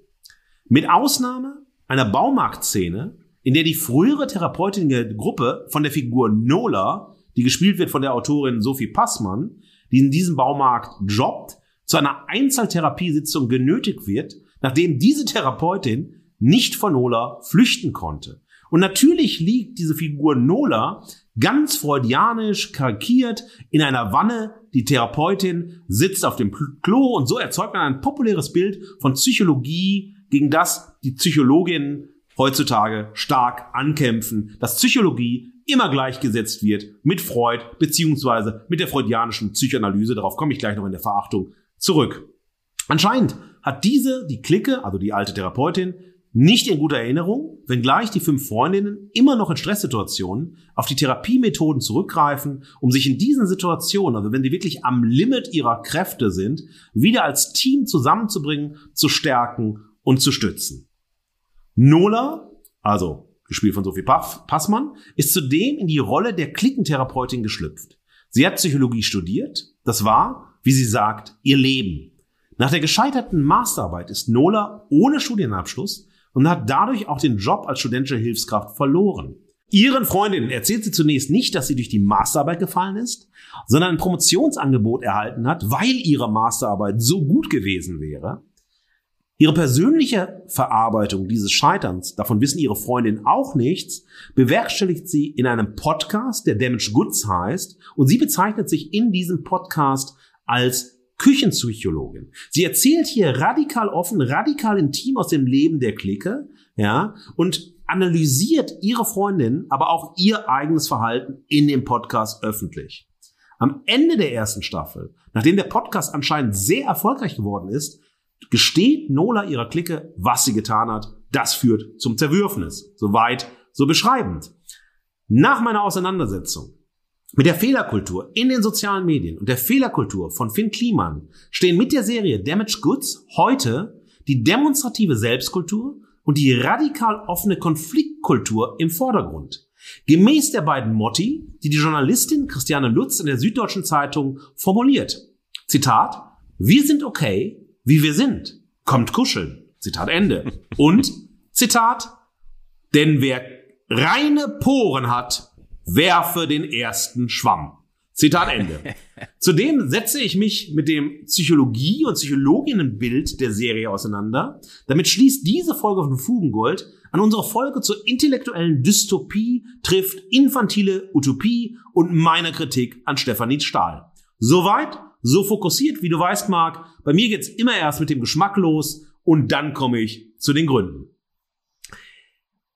Mit Ausnahme einer Baumarktszene in der die frühere Therapeutin der Gruppe von der Figur Nola, die gespielt wird von der Autorin Sophie Passmann, die in diesem Baumarkt jobbt, zu einer Einzeltherapiesitzung genötigt wird, nachdem diese Therapeutin nicht von Nola flüchten konnte. Und natürlich liegt diese Figur Nola ganz freudianisch karikiert in einer Wanne. Die Therapeutin sitzt auf dem Klo und so erzeugt man ein populäres Bild von Psychologie, gegen das die Psychologin heutzutage stark ankämpfen, dass Psychologie immer gleichgesetzt wird mit Freud beziehungsweise mit der freudianischen Psychoanalyse. Darauf komme ich gleich noch in der Verachtung zurück. Anscheinend hat diese, die Clique, also die alte Therapeutin, nicht in guter Erinnerung, wenngleich die fünf Freundinnen immer noch in Stresssituationen auf die Therapiemethoden zurückgreifen, um sich in diesen Situationen, also wenn sie wirklich am Limit ihrer Kräfte sind, wieder als Team zusammenzubringen, zu stärken und zu stützen. Nola, also gespielt von Sophie Passmann, ist zudem in die Rolle der Klickentherapeutin geschlüpft. Sie hat Psychologie studiert. Das war, wie sie sagt, ihr Leben. Nach der gescheiterten Masterarbeit ist Nola ohne Studienabschluss und hat dadurch auch den Job als studentische Hilfskraft verloren. Ihren Freundinnen erzählt sie zunächst nicht, dass sie durch die Masterarbeit gefallen ist, sondern ein Promotionsangebot erhalten hat, weil ihre Masterarbeit so gut gewesen wäre. Ihre persönliche Verarbeitung dieses Scheiterns, davon wissen ihre Freundin auch nichts, bewerkstelligt sie in einem Podcast, der Damage Goods heißt, und sie bezeichnet sich in diesem Podcast als Küchenpsychologin. Sie erzählt hier radikal offen, radikal intim aus dem Leben der Clique, ja, und analysiert ihre Freundin, aber auch ihr eigenes Verhalten in dem Podcast öffentlich. Am Ende der ersten Staffel, nachdem der Podcast anscheinend sehr erfolgreich geworden ist, gesteht Nola ihrer Clique, was sie getan hat. Das führt zum Zerwürfnis. Soweit, so beschreibend. Nach meiner Auseinandersetzung mit der Fehlerkultur in den sozialen Medien und der Fehlerkultur von Finn Kliman stehen mit der Serie Damage Goods heute die demonstrative Selbstkultur und die radikal offene Konfliktkultur im Vordergrund. Gemäß der beiden Motti, die die Journalistin Christiane Lutz in der Süddeutschen Zeitung formuliert. Zitat, wir sind okay, wie wir sind. Kommt kuscheln. Zitat Ende. Und, Zitat, denn wer reine Poren hat, werfe den ersten Schwamm. Zitat Ende. Zudem setze ich mich mit dem Psychologie- und Psychologinnenbild der Serie auseinander. Damit schließt diese Folge von Fugengold an unsere Folge zur intellektuellen Dystopie trifft infantile Utopie und meine Kritik an Stefanie Stahl. Soweit so fokussiert, wie du weißt, Marc. Bei mir geht's immer erst mit dem Geschmack los und dann komme ich zu den Gründen.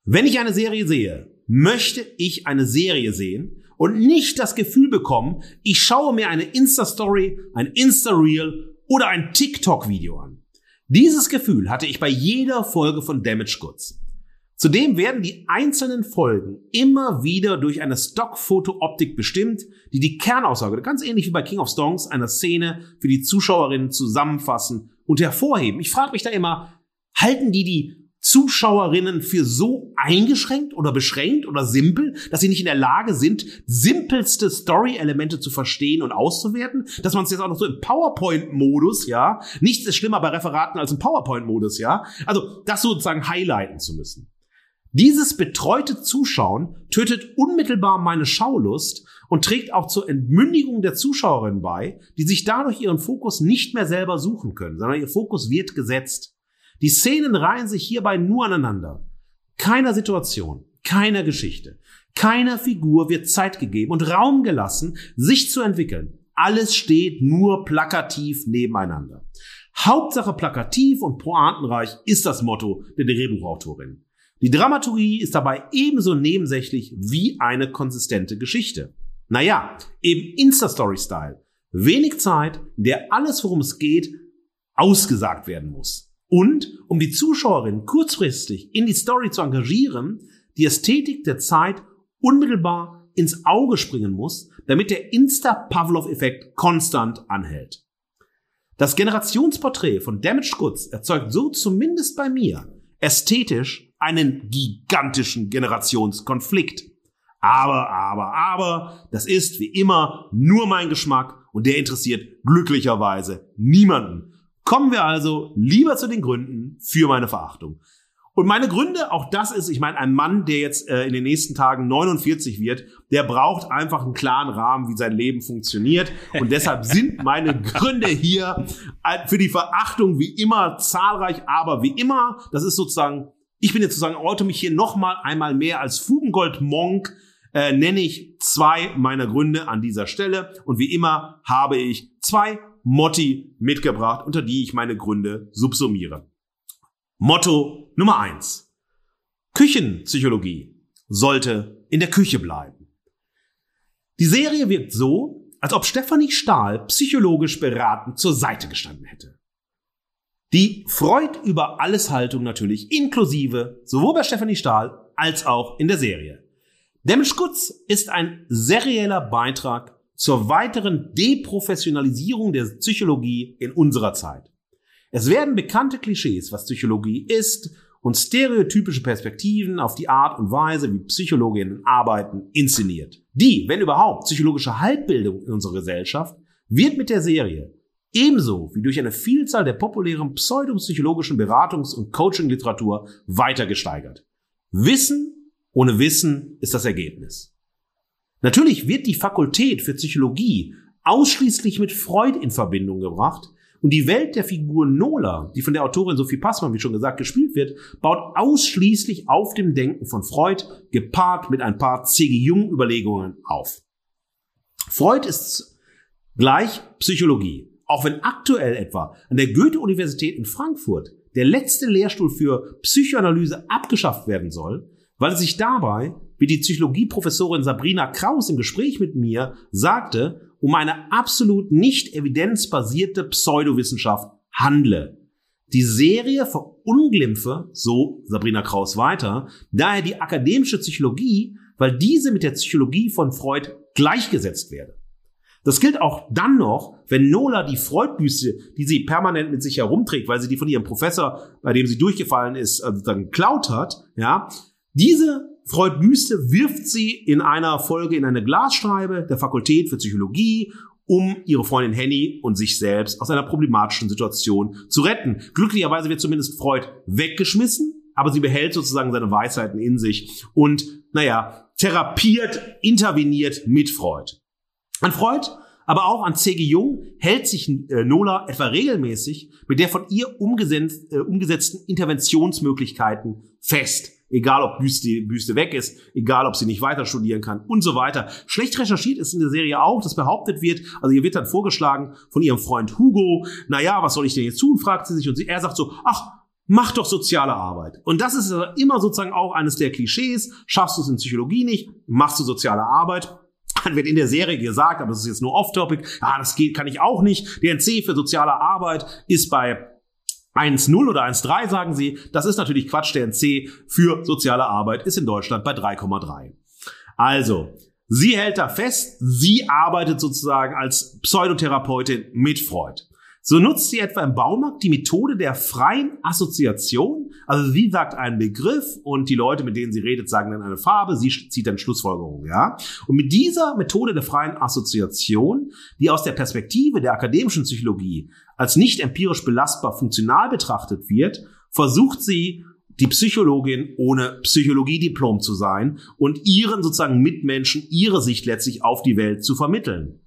Wenn ich eine Serie sehe, möchte ich eine Serie sehen und nicht das Gefühl bekommen, ich schaue mir eine Insta-Story, ein Insta-Reel oder ein TikTok-Video an. Dieses Gefühl hatte ich bei jeder Folge von Damage Goods. Zudem werden die einzelnen Folgen immer wieder durch eine Stockfoto-Optik bestimmt, die die Kernaussage, ganz ähnlich wie bei King of Stones, einer Szene für die Zuschauerinnen zusammenfassen und hervorheben. Ich frage mich da immer, halten die die Zuschauerinnen für so eingeschränkt oder beschränkt oder simpel, dass sie nicht in der Lage sind, simpelste Story-Elemente zu verstehen und auszuwerten, dass man es jetzt auch noch so im PowerPoint-Modus, ja, nichts ist schlimmer bei Referaten als im PowerPoint-Modus, ja, also das sozusagen highlighten zu müssen. Dieses betreute Zuschauen tötet unmittelbar meine Schaulust und trägt auch zur Entmündigung der Zuschauerin bei, die sich dadurch ihren Fokus nicht mehr selber suchen können, sondern ihr Fokus wird gesetzt. Die Szenen reihen sich hierbei nur aneinander. Keiner Situation, keiner Geschichte, Keiner Figur wird Zeit gegeben und Raum gelassen, sich zu entwickeln. Alles steht nur plakativ nebeneinander. Hauptsache plakativ und pointenreich ist das Motto der Drehbuchautorin. Die Dramaturgie ist dabei ebenso nebensächlich wie eine konsistente Geschichte. Naja, eben Insta-Story-Style. Wenig Zeit, der alles, worum es geht, ausgesagt werden muss. Und um die Zuschauerin kurzfristig in die Story zu engagieren, die Ästhetik der Zeit unmittelbar ins Auge springen muss, damit der Insta-Pavlov-Effekt konstant anhält. Das Generationsporträt von Damaged Goods erzeugt so zumindest bei mir ästhetisch einen gigantischen Generationskonflikt. Aber, aber, aber, das ist wie immer nur mein Geschmack und der interessiert glücklicherweise niemanden. Kommen wir also lieber zu den Gründen für meine Verachtung. Und meine Gründe, auch das ist, ich meine, ein Mann, der jetzt äh, in den nächsten Tagen 49 wird, der braucht einfach einen klaren Rahmen, wie sein Leben funktioniert. Und deshalb sind meine Gründe hier äh, für die Verachtung wie immer zahlreich, aber wie immer, das ist sozusagen, ich bin jetzt sozusagen, oute mich hier nochmal einmal mehr als Fugengold Monk, äh, nenne ich zwei meiner Gründe an dieser Stelle. Und wie immer habe ich zwei Motti mitgebracht, unter die ich meine Gründe subsumiere. Motto Nummer eins: Küchenpsychologie sollte in der Küche bleiben. Die Serie wirkt so, als ob Stefanie Stahl psychologisch beratend zur Seite gestanden hätte. Die Freud über alles Haltung natürlich inklusive sowohl bei Stefanie Stahl als auch in der Serie. Damage Goods ist ein serieller Beitrag zur weiteren Deprofessionalisierung der Psychologie in unserer Zeit. Es werden bekannte Klischees, was Psychologie ist, und stereotypische Perspektiven auf die Art und Weise, wie Psychologinnen arbeiten, inszeniert. Die, wenn überhaupt, psychologische Halbbildung in unserer Gesellschaft wird mit der Serie ebenso wie durch eine Vielzahl der populären pseudopsychologischen Beratungs- und Coaching-Literatur weiter gesteigert. Wissen ohne Wissen ist das Ergebnis. Natürlich wird die Fakultät für Psychologie ausschließlich mit Freud in Verbindung gebracht, und die Welt der Figur Nola, die von der Autorin Sophie Passmann, wie schon gesagt, gespielt wird, baut ausschließlich auf dem Denken von Freud, gepaart mit ein paar C.G. Jung-Überlegungen auf. Freud ist gleich Psychologie. Auch wenn aktuell etwa an der Goethe-Universität in Frankfurt der letzte Lehrstuhl für Psychoanalyse abgeschafft werden soll, weil es sich dabei, wie die Psychologieprofessorin Sabrina Kraus im Gespräch mit mir sagte, um eine absolut nicht evidenzbasierte Pseudowissenschaft handle. Die Serie verunglimpfe, so Sabrina Kraus weiter, daher die akademische Psychologie, weil diese mit der Psychologie von Freud gleichgesetzt werde. Das gilt auch dann noch, wenn Nola die Freudbüste, die sie permanent mit sich herumträgt, weil sie die von ihrem Professor, bei dem sie durchgefallen ist, äh, dann geklaut hat, ja, diese Freud Büste wirft sie in einer Folge in eine Glasscheibe der Fakultät für Psychologie, um ihre Freundin Henny und sich selbst aus einer problematischen Situation zu retten. Glücklicherweise wird zumindest Freud weggeschmissen, aber sie behält sozusagen seine Weisheiten in sich und, naja, therapiert, interveniert mit Freud. An Freud, aber auch an C.G. Jung hält sich äh, Nola etwa regelmäßig mit der von ihr umgesetzt, äh, umgesetzten Interventionsmöglichkeiten fest egal ob Büste, Büste weg ist, egal ob sie nicht weiter studieren kann und so weiter. Schlecht recherchiert ist in der Serie auch, dass behauptet wird, also ihr wird dann vorgeschlagen von ihrem Freund Hugo, naja, was soll ich denn jetzt tun, fragt sie sich und sie, er sagt so, ach, mach doch soziale Arbeit. Und das ist immer sozusagen auch eines der Klischees, schaffst du es in Psychologie nicht, machst du soziale Arbeit. Wird in der Serie gesagt, aber das ist jetzt nur off-topic, ja, das geht, kann ich auch nicht. Der NC für soziale Arbeit ist bei 1,0 oder 1,3 sagen sie. Das ist natürlich Quatsch. Der NC für soziale Arbeit ist in Deutschland bei 3,3. Also, sie hält da fest, sie arbeitet sozusagen als Pseudotherapeutin mit Freud. So nutzt sie etwa im Baumarkt die Methode der freien Assoziation. Also sie sagt einen Begriff und die Leute, mit denen sie redet, sagen dann eine Farbe. Sie zieht dann Schlussfolgerungen, ja. Und mit dieser Methode der freien Assoziation, die aus der Perspektive der akademischen Psychologie als nicht empirisch belastbar funktional betrachtet wird, versucht sie die Psychologin ohne Psychologiediplom zu sein und ihren sozusagen Mitmenschen ihre Sicht letztlich auf die Welt zu vermitteln.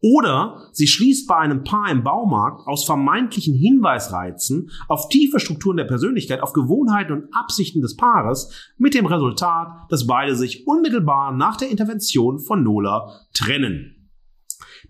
Oder sie schließt bei einem Paar im Baumarkt aus vermeintlichen Hinweisreizen auf tiefe Strukturen der Persönlichkeit, auf Gewohnheiten und Absichten des Paares mit dem Resultat, dass beide sich unmittelbar nach der Intervention von Nola trennen.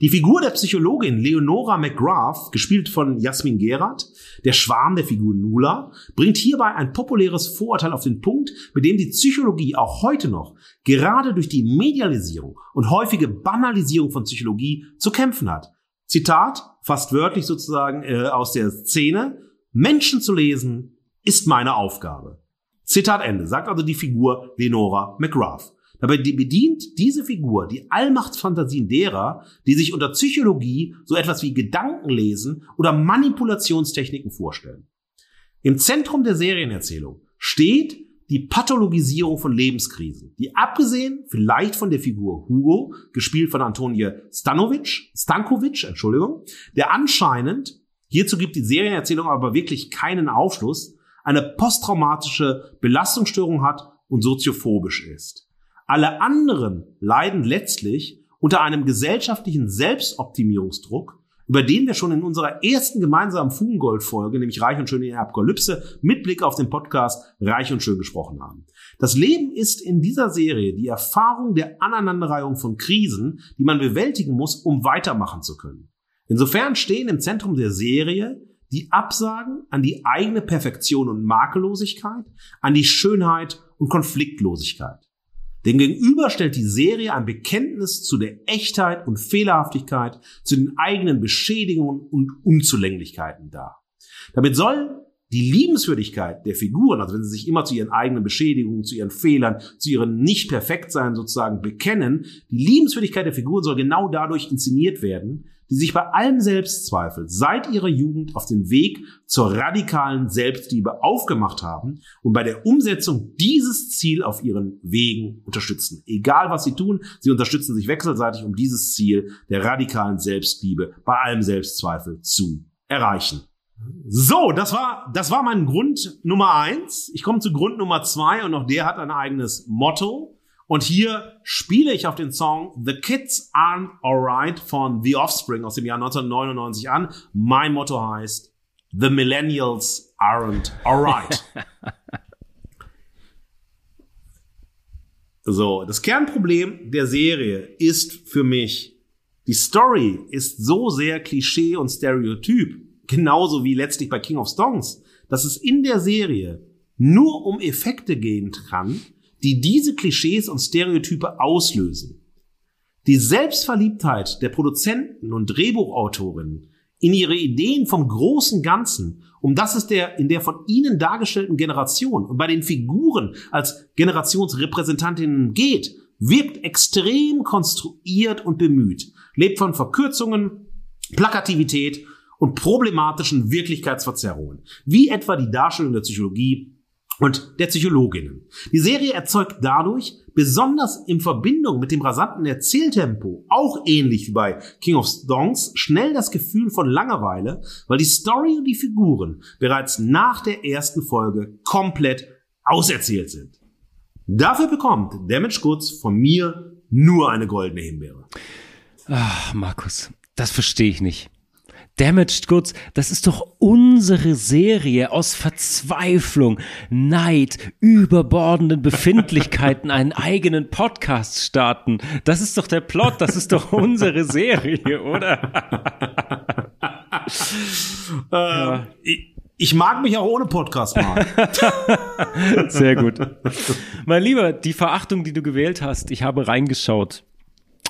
Die Figur der Psychologin Leonora McGrath, gespielt von Jasmin Gerard, der Schwarm der Figur Nula, bringt hierbei ein populäres Vorurteil auf den Punkt, mit dem die Psychologie auch heute noch gerade durch die Medialisierung und häufige Banalisierung von Psychologie zu kämpfen hat. Zitat, fast wörtlich sozusagen äh, aus der Szene, Menschen zu lesen ist meine Aufgabe. Zitat Ende, sagt also die Figur Leonora McGrath. Dabei bedient diese Figur die Allmachtsfantasien derer, die sich unter Psychologie so etwas wie Gedankenlesen oder Manipulationstechniken vorstellen. Im Zentrum der Serienerzählung steht die Pathologisierung von Lebenskrisen, die abgesehen vielleicht von der Figur Hugo, gespielt von Antonie Stanovic, Stankovic, Entschuldigung, der anscheinend, hierzu gibt die Serienerzählung aber wirklich keinen Aufschluss, eine posttraumatische Belastungsstörung hat und soziophobisch ist. Alle anderen leiden letztlich unter einem gesellschaftlichen Selbstoptimierungsdruck, über den wir schon in unserer ersten gemeinsamen Fugengold-Folge, nämlich Reich und Schön in der Apokalypse, mit Blick auf den Podcast Reich und Schön gesprochen haben. Das Leben ist in dieser Serie die Erfahrung der Aneinanderreihung von Krisen, die man bewältigen muss, um weitermachen zu können. Insofern stehen im Zentrum der Serie die Absagen an die eigene Perfektion und Makellosigkeit, an die Schönheit und Konfliktlosigkeit. Demgegenüber stellt die Serie ein Bekenntnis zu der Echtheit und Fehlerhaftigkeit, zu den eigenen Beschädigungen und Unzulänglichkeiten dar. Damit soll die Liebenswürdigkeit der Figuren, also wenn sie sich immer zu ihren eigenen Beschädigungen, zu ihren Fehlern, zu ihren Nicht-Perfektsein sozusagen bekennen, die Liebenswürdigkeit der Figuren soll genau dadurch inszeniert werden, die sich bei allem Selbstzweifel seit ihrer Jugend auf den Weg zur radikalen Selbstliebe aufgemacht haben und bei der Umsetzung dieses Ziel auf ihren Wegen unterstützen. Egal was sie tun, sie unterstützen sich wechselseitig, um dieses Ziel der radikalen Selbstliebe bei allem Selbstzweifel zu erreichen. So, das war, das war mein Grund Nummer eins. Ich komme zu Grund Nummer zwei und auch der hat ein eigenes Motto. Und hier spiele ich auf den Song The Kids Aren't Alright von The Offspring aus dem Jahr 1999 an. Mein Motto heißt The Millennials Aren't Alright. so, das Kernproblem der Serie ist für mich, die Story ist so sehr Klischee und Stereotyp, genauso wie letztlich bei King of Stones, dass es in der Serie nur um Effekte gehen kann, die diese Klischees und Stereotype auslösen. Die Selbstverliebtheit der Produzenten und Drehbuchautorinnen in ihre Ideen vom großen Ganzen, um das es der in der von ihnen dargestellten Generation und bei den Figuren als Generationsrepräsentantinnen geht, wirkt extrem konstruiert und bemüht, lebt von Verkürzungen, Plakativität und problematischen Wirklichkeitsverzerrungen, wie etwa die Darstellung der Psychologie und der Psychologinnen. Die Serie erzeugt dadurch, besonders in Verbindung mit dem rasanten Erzähltempo, auch ähnlich wie bei King of Stones, schnell das Gefühl von Langeweile, weil die Story und die Figuren bereits nach der ersten Folge komplett auserzählt sind. Dafür bekommt Damage Goods von mir nur eine goldene Himbeere. Ach, Markus, das verstehe ich nicht. Damaged Goods, das ist doch unsere Serie aus Verzweiflung, Neid, überbordenden Befindlichkeiten einen eigenen Podcast starten. Das ist doch der Plot, das ist doch unsere Serie, oder? äh, ja. ich, ich mag mich auch ohne Podcast mal. Sehr gut. Mein Lieber, die Verachtung, die du gewählt hast, ich habe reingeschaut.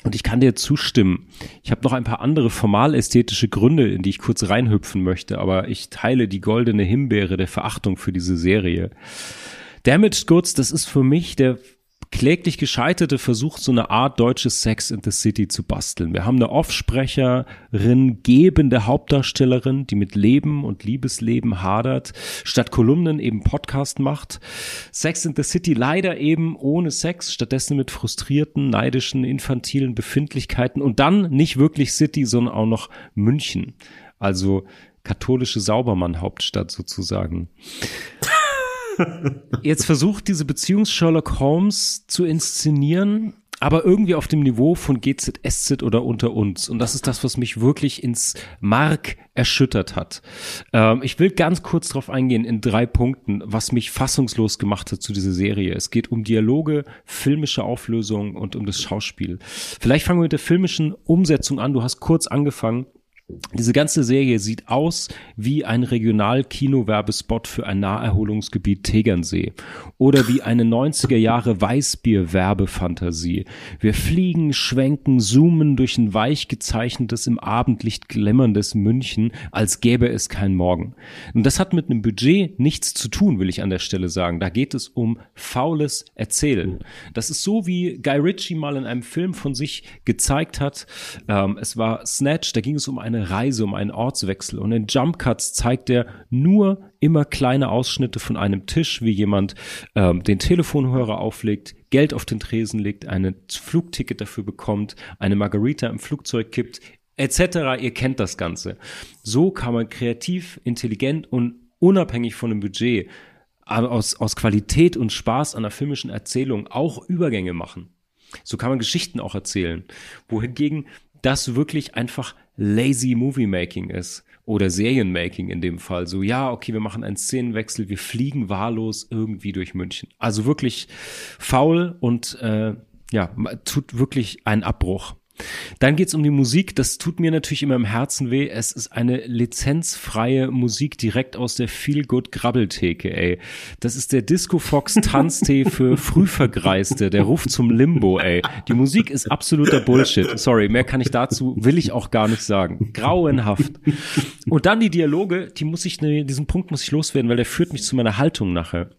Und ich kann dir zustimmen. Ich habe noch ein paar andere formal-ästhetische Gründe, in die ich kurz reinhüpfen möchte, aber ich teile die goldene Himbeere der Verachtung für diese Serie. Damaged Goods, das ist für mich der kläglich gescheiterte Versuch, so eine Art deutsches Sex in the City zu basteln. Wir haben eine Offsprecherin, gebende Hauptdarstellerin, die mit Leben und Liebesleben hadert, statt Kolumnen eben Podcast macht. Sex in the City leider eben ohne Sex, stattdessen mit frustrierten, neidischen, infantilen Befindlichkeiten und dann nicht wirklich City, sondern auch noch München. Also katholische Saubermann-Hauptstadt sozusagen. Jetzt versucht diese Beziehungs Sherlock Holmes zu inszenieren, aber irgendwie auf dem Niveau von GZSZ oder unter uns. Und das ist das, was mich wirklich ins Mark erschüttert hat. Ähm, ich will ganz kurz darauf eingehen in drei Punkten, was mich fassungslos gemacht hat zu dieser Serie. Es geht um Dialoge, filmische Auflösung und um das Schauspiel. Vielleicht fangen wir mit der filmischen Umsetzung an. Du hast kurz angefangen. Diese ganze Serie sieht aus wie ein Regional-Kino-Werbespot für ein Naherholungsgebiet Tegernsee oder wie eine 90er Jahre Weißbier-Werbefantasie. Wir fliegen, schwenken, zoomen durch ein weich gezeichnetes, im Abendlicht glimmerndes München, als gäbe es kein Morgen. Und das hat mit einem Budget nichts zu tun, will ich an der Stelle sagen. Da geht es um faules Erzählen. Das ist so, wie Guy Ritchie mal in einem Film von sich gezeigt hat. Ähm, es war Snatch, da ging es um eine eine Reise, um einen Ortswechsel. Und in Jump Cuts zeigt er nur immer kleine Ausschnitte von einem Tisch, wie jemand ähm, den Telefonhörer auflegt, Geld auf den Tresen legt, ein Flugticket dafür bekommt, eine Margarita im Flugzeug kippt, etc. Ihr kennt das Ganze. So kann man kreativ, intelligent und unabhängig von dem Budget aus, aus Qualität und Spaß an der filmischen Erzählung auch Übergänge machen. So kann man Geschichten auch erzählen. Wohingegen das wirklich einfach lazy Movie Making ist oder Serienmaking in dem Fall. So, ja, okay, wir machen einen Szenenwechsel, wir fliegen wahllos irgendwie durch München. Also wirklich faul und äh, ja, tut wirklich einen Abbruch. Dann geht's um die Musik. Das tut mir natürlich immer im Herzen weh. Es ist eine lizenzfreie Musik direkt aus der Feelgood Grabbeltheke, ey. Das ist der Disco Fox Tanztee für Frühvergreiste. Der ruft zum Limbo, ey. Die Musik ist absoluter Bullshit. Sorry, mehr kann ich dazu, will ich auch gar nicht sagen. Grauenhaft. Und dann die Dialoge, die muss ich, diesen Punkt muss ich loswerden, weil der führt mich zu meiner Haltung nachher.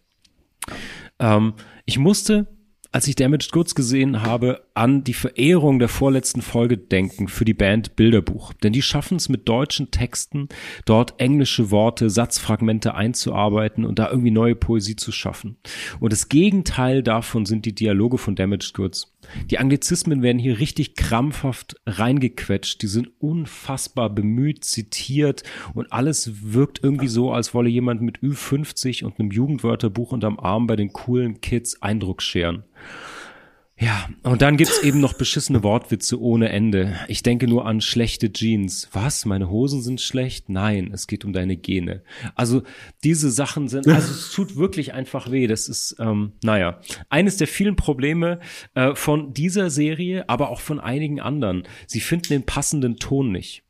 Ähm, ich musste als ich Damaged Goods gesehen habe, an die Verehrung der vorletzten Folge denken für die Band Bilderbuch. Denn die schaffen es mit deutschen Texten, dort englische Worte, Satzfragmente einzuarbeiten und da irgendwie neue Poesie zu schaffen. Und das Gegenteil davon sind die Dialoge von Damaged Goods. Die Anglizismen werden hier richtig krampfhaft reingequetscht. Die sind unfassbar bemüht, zitiert und alles wirkt irgendwie so, als wolle jemand mit Ü50 und einem Jugendwörterbuch unterm Arm bei den coolen Kids Eindruck scheren. Ja, und dann gibt's eben noch beschissene Wortwitze ohne Ende. Ich denke nur an schlechte Jeans. Was? Meine Hosen sind schlecht? Nein, es geht um deine Gene. Also diese Sachen sind, also es tut wirklich einfach weh. Das ist, ähm, naja, eines der vielen Probleme äh, von dieser Serie, aber auch von einigen anderen. Sie finden den passenden Ton nicht.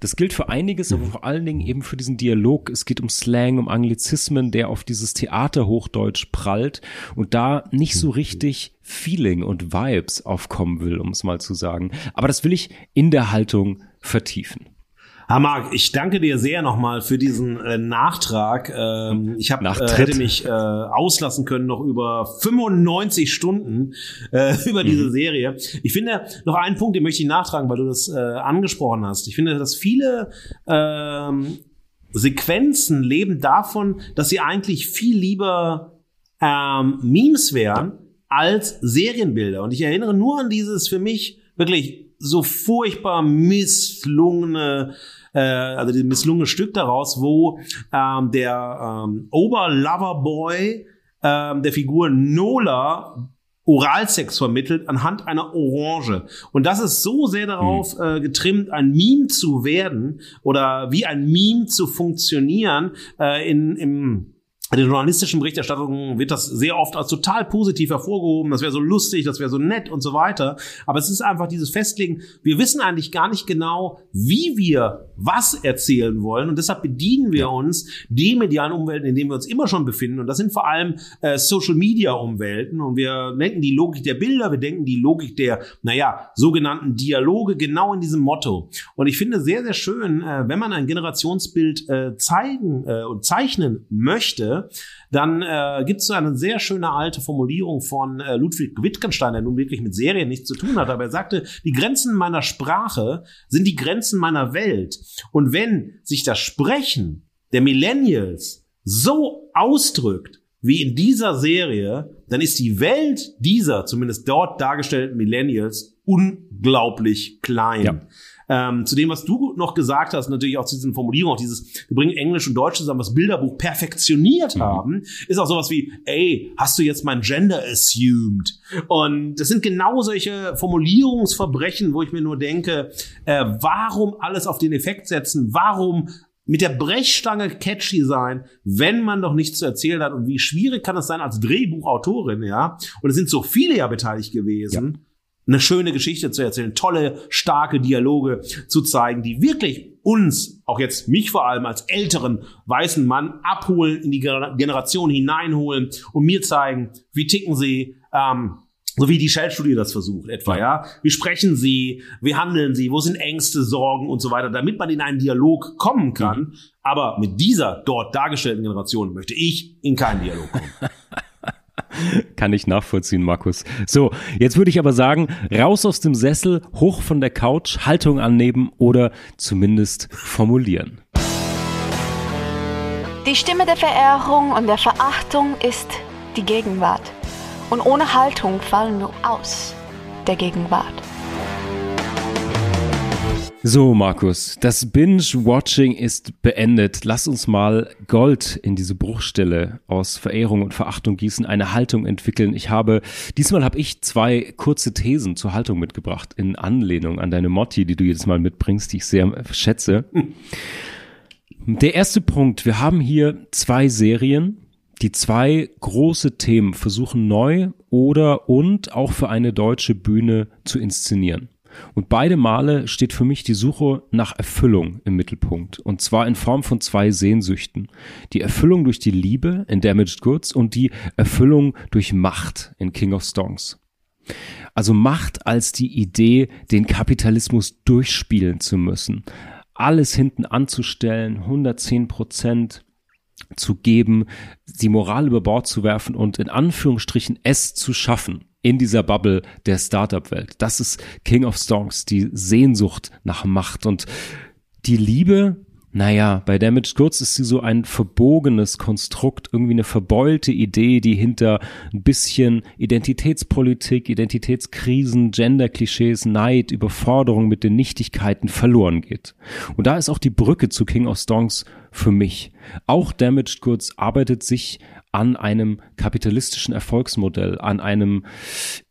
Das gilt für einiges, aber mhm. vor allen Dingen eben für diesen Dialog. Es geht um Slang, um Anglizismen, der auf dieses Theaterhochdeutsch prallt und da nicht so mhm. richtig Feeling und Vibes aufkommen will, um es mal zu sagen. Aber das will ich in der Haltung vertiefen. Ha, Marc, ich danke dir sehr nochmal für diesen äh, Nachtrag. Ähm, ich hab, äh, hätte mich äh, auslassen können noch über 95 Stunden äh, über mhm. diese Serie. Ich finde, noch einen Punkt, den möchte ich nachtragen, weil du das äh, angesprochen hast. Ich finde, dass viele ähm, Sequenzen leben davon, dass sie eigentlich viel lieber ähm, Memes wären als Serienbilder. Und ich erinnere nur an dieses für mich wirklich so furchtbar misslungene äh, also das misslungene Stück daraus, wo ähm, der ähm, Oberloverboy ähm, der Figur Nola Oralsex vermittelt anhand einer Orange. Und das ist so sehr darauf hm. äh, getrimmt, ein Meme zu werden oder wie ein Meme zu funktionieren äh, in, im in den journalistischen Berichterstattungen wird das sehr oft als total positiv hervorgehoben. Das wäre so lustig, das wäre so nett und so weiter. Aber es ist einfach dieses Festlegen. Wir wissen eigentlich gar nicht genau, wie wir was erzählen wollen. Und deshalb bedienen wir uns die medialen Umwelten, in denen wir uns immer schon befinden. Und das sind vor allem äh, Social Media Umwelten. Und wir denken die Logik der Bilder, wir denken die Logik der, naja, sogenannten Dialoge genau in diesem Motto. Und ich finde sehr, sehr schön, äh, wenn man ein Generationsbild äh, zeigen äh, und zeichnen möchte, dann äh, gibt es so eine sehr schöne alte Formulierung von äh, Ludwig Wittgenstein, der nun wirklich mit Serien nichts zu tun hat, aber er sagte, die Grenzen meiner Sprache sind die Grenzen meiner Welt. Und wenn sich das Sprechen der Millennials so ausdrückt, wie in dieser Serie, dann ist die Welt dieser, zumindest dort dargestellten Millennials, unglaublich klein. Ja. Ähm, zu dem, was du noch gesagt hast, natürlich auch zu diesen Formulierungen, auch dieses, wir bringen Englisch und Deutsch zusammen, was Bilderbuch perfektioniert mhm. haben, ist auch sowas wie, ey, hast du jetzt mein Gender assumed? Und das sind genau solche Formulierungsverbrechen, wo ich mir nur denke, äh, warum alles auf den Effekt setzen? Warum mit der Brechstange catchy sein, wenn man doch nichts zu erzählen hat. Und wie schwierig kann es sein als Drehbuchautorin, ja? Und es sind so viele ja beteiligt gewesen. Ja. Eine schöne Geschichte zu erzählen, tolle, starke Dialoge zu zeigen, die wirklich uns, auch jetzt mich vor allem als älteren weißen Mann, abholen, in die Generation hineinholen und mir zeigen, wie ticken sie, ähm, so wie die Shell-Studie das versucht, etwa, ja. Wie sprechen sie? Wie handeln sie? Wo sind Ängste, Sorgen und so weiter, damit man in einen Dialog kommen kann. Mhm. Aber mit dieser dort dargestellten Generation möchte ich in keinen Dialog kommen. Kann ich nachvollziehen, Markus. So, jetzt würde ich aber sagen, raus aus dem Sessel, hoch von der Couch, Haltung annehmen oder zumindest formulieren. Die Stimme der Verehrung und der Verachtung ist die Gegenwart. Und ohne Haltung fallen wir aus der Gegenwart. So, Markus, das Binge-Watching ist beendet. Lass uns mal Gold in diese Bruchstelle aus Verehrung und Verachtung gießen, eine Haltung entwickeln. Ich habe, diesmal habe ich zwei kurze Thesen zur Haltung mitgebracht, in Anlehnung an deine Motti, die du jedes Mal mitbringst, die ich sehr schätze. Der erste Punkt, wir haben hier zwei Serien, die zwei große Themen versuchen neu oder und auch für eine deutsche Bühne zu inszenieren. Und beide Male steht für mich die Suche nach Erfüllung im Mittelpunkt. Und zwar in Form von zwei Sehnsüchten. Die Erfüllung durch die Liebe in Damaged Goods und die Erfüllung durch Macht in King of Stones. Also Macht als die Idee, den Kapitalismus durchspielen zu müssen. Alles hinten anzustellen, 110 Prozent zu geben, die Moral über Bord zu werfen und in Anführungsstrichen es zu schaffen in dieser Bubble der Startup-Welt. Das ist King of Songs, die Sehnsucht nach Macht und die Liebe naja, bei Damaged Goods ist sie so ein verbogenes Konstrukt, irgendwie eine verbeulte Idee, die hinter ein bisschen Identitätspolitik, Identitätskrisen, Gender-Klischees, Neid, Überforderung mit den Nichtigkeiten verloren geht. Und da ist auch die Brücke zu King of Songs für mich. Auch Damaged Goods arbeitet sich an einem kapitalistischen Erfolgsmodell, an einem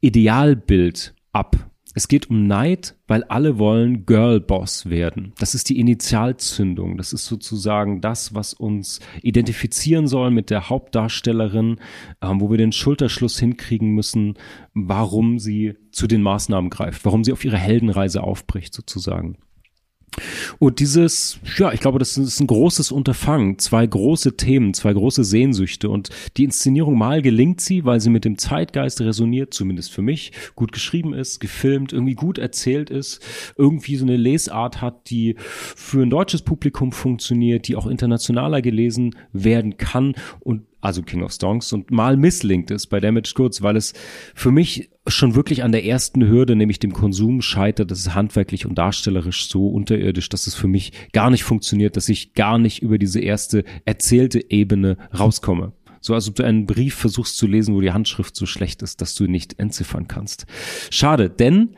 Idealbild ab. Es geht um Neid, weil alle wollen Girlboss werden. Das ist die Initialzündung. Das ist sozusagen das, was uns identifizieren soll mit der Hauptdarstellerin, ähm, wo wir den Schulterschluss hinkriegen müssen, warum sie zu den Maßnahmen greift, warum sie auf ihre Heldenreise aufbricht sozusagen. Und dieses, ja, ich glaube, das ist ein großes Unterfangen, zwei große Themen, zwei große Sehnsüchte. Und die Inszenierung mal gelingt sie, weil sie mit dem Zeitgeist resoniert, zumindest für mich, gut geschrieben ist, gefilmt, irgendwie gut erzählt ist, irgendwie so eine Lesart hat, die für ein deutsches Publikum funktioniert, die auch internationaler gelesen werden kann. Und also King of Songs und mal misslingt es bei Damage Goods, weil es für mich schon wirklich an der ersten Hürde, nämlich dem Konsum, scheitert. Das ist handwerklich und darstellerisch so unterirdisch, dass es für mich gar nicht funktioniert, dass ich gar nicht über diese erste erzählte Ebene rauskomme. So als ob du einen Brief versuchst zu lesen, wo die Handschrift so schlecht ist, dass du ihn nicht entziffern kannst. Schade, denn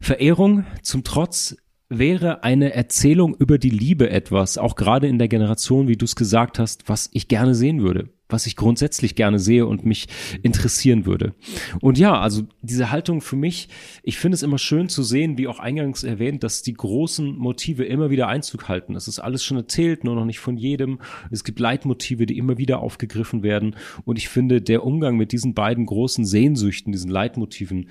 Verehrung zum Trotz wäre eine Erzählung über die Liebe etwas, auch gerade in der Generation, wie du es gesagt hast, was ich gerne sehen würde was ich grundsätzlich gerne sehe und mich interessieren würde. Und ja, also diese Haltung für mich, ich finde es immer schön zu sehen, wie auch eingangs erwähnt, dass die großen Motive immer wieder Einzug halten. Es ist alles schon erzählt, nur noch nicht von jedem. Es gibt Leitmotive, die immer wieder aufgegriffen werden. Und ich finde, der Umgang mit diesen beiden großen Sehnsüchten, diesen Leitmotiven,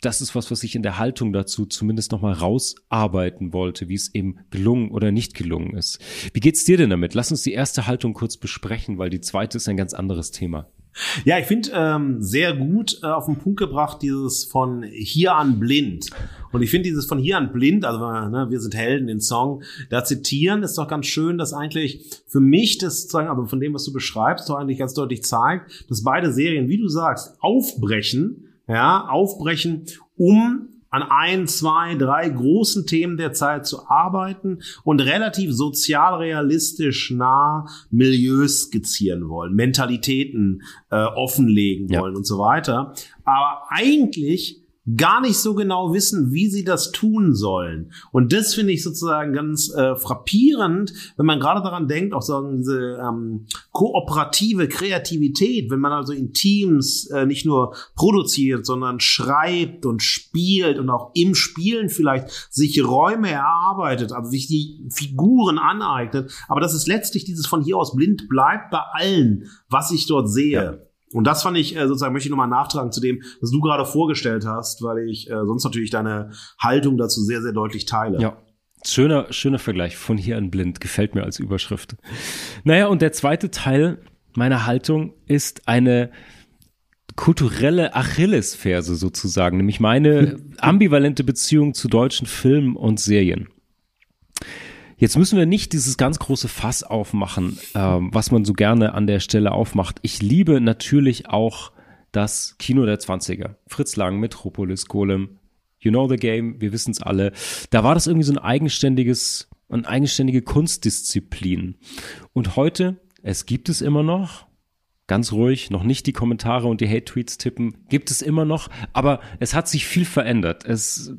das ist was, was ich in der Haltung dazu zumindest nochmal rausarbeiten wollte, wie es eben gelungen oder nicht gelungen ist. Wie geht's dir denn damit? Lass uns die erste Haltung kurz besprechen, weil die zweite ist ein ganz anderes Thema. Ja, ich finde ähm, sehr gut äh, auf den Punkt gebracht, dieses von hier an blind. Und ich finde dieses von hier an blind, also ne, wir sind Helden, den Song, da zitieren ist doch ganz schön, dass eigentlich für mich das sozusagen, aber von dem, was du beschreibst, doch eigentlich ganz deutlich zeigt, dass beide Serien, wie du sagst, aufbrechen ja, aufbrechen, um an ein, zwei, drei großen Themen der Zeit zu arbeiten und relativ sozial realistisch nah Milieus skizzieren wollen, Mentalitäten äh, offenlegen wollen ja. und so weiter. Aber eigentlich gar nicht so genau wissen, wie sie das tun sollen. Und das finde ich sozusagen ganz äh, frappierend, wenn man gerade daran denkt, auch sagen diese ähm, kooperative Kreativität, wenn man also in Teams äh, nicht nur produziert, sondern schreibt und spielt und auch im Spielen vielleicht sich Räume erarbeitet, also sich die Figuren aneignet. Aber das ist letztlich dieses von hier aus blind bleibt bei allen, was ich dort sehe. Ja. Und das fand ich äh, sozusagen, möchte ich nochmal nachtragen zu dem, was du gerade vorgestellt hast, weil ich äh, sonst natürlich deine Haltung dazu sehr, sehr deutlich teile. Ja. Schöner, schöner Vergleich von hier an blind, gefällt mir als Überschrift. Naja, und der zweite Teil meiner Haltung ist eine kulturelle Achillesferse sozusagen, nämlich meine ambivalente Beziehung zu deutschen Filmen und Serien. Jetzt müssen wir nicht dieses ganz große Fass aufmachen, ähm, was man so gerne an der Stelle aufmacht. Ich liebe natürlich auch das Kino der 20er. Fritz Lang, Metropolis, Golem, You Know the Game, wir wissen es alle. Da war das irgendwie so ein eigenständiges, eine eigenständige Kunstdisziplin. Und heute, es gibt es immer noch, ganz ruhig, noch nicht die Kommentare und die Hate-Tweets tippen, gibt es immer noch, aber es hat sich viel verändert. Es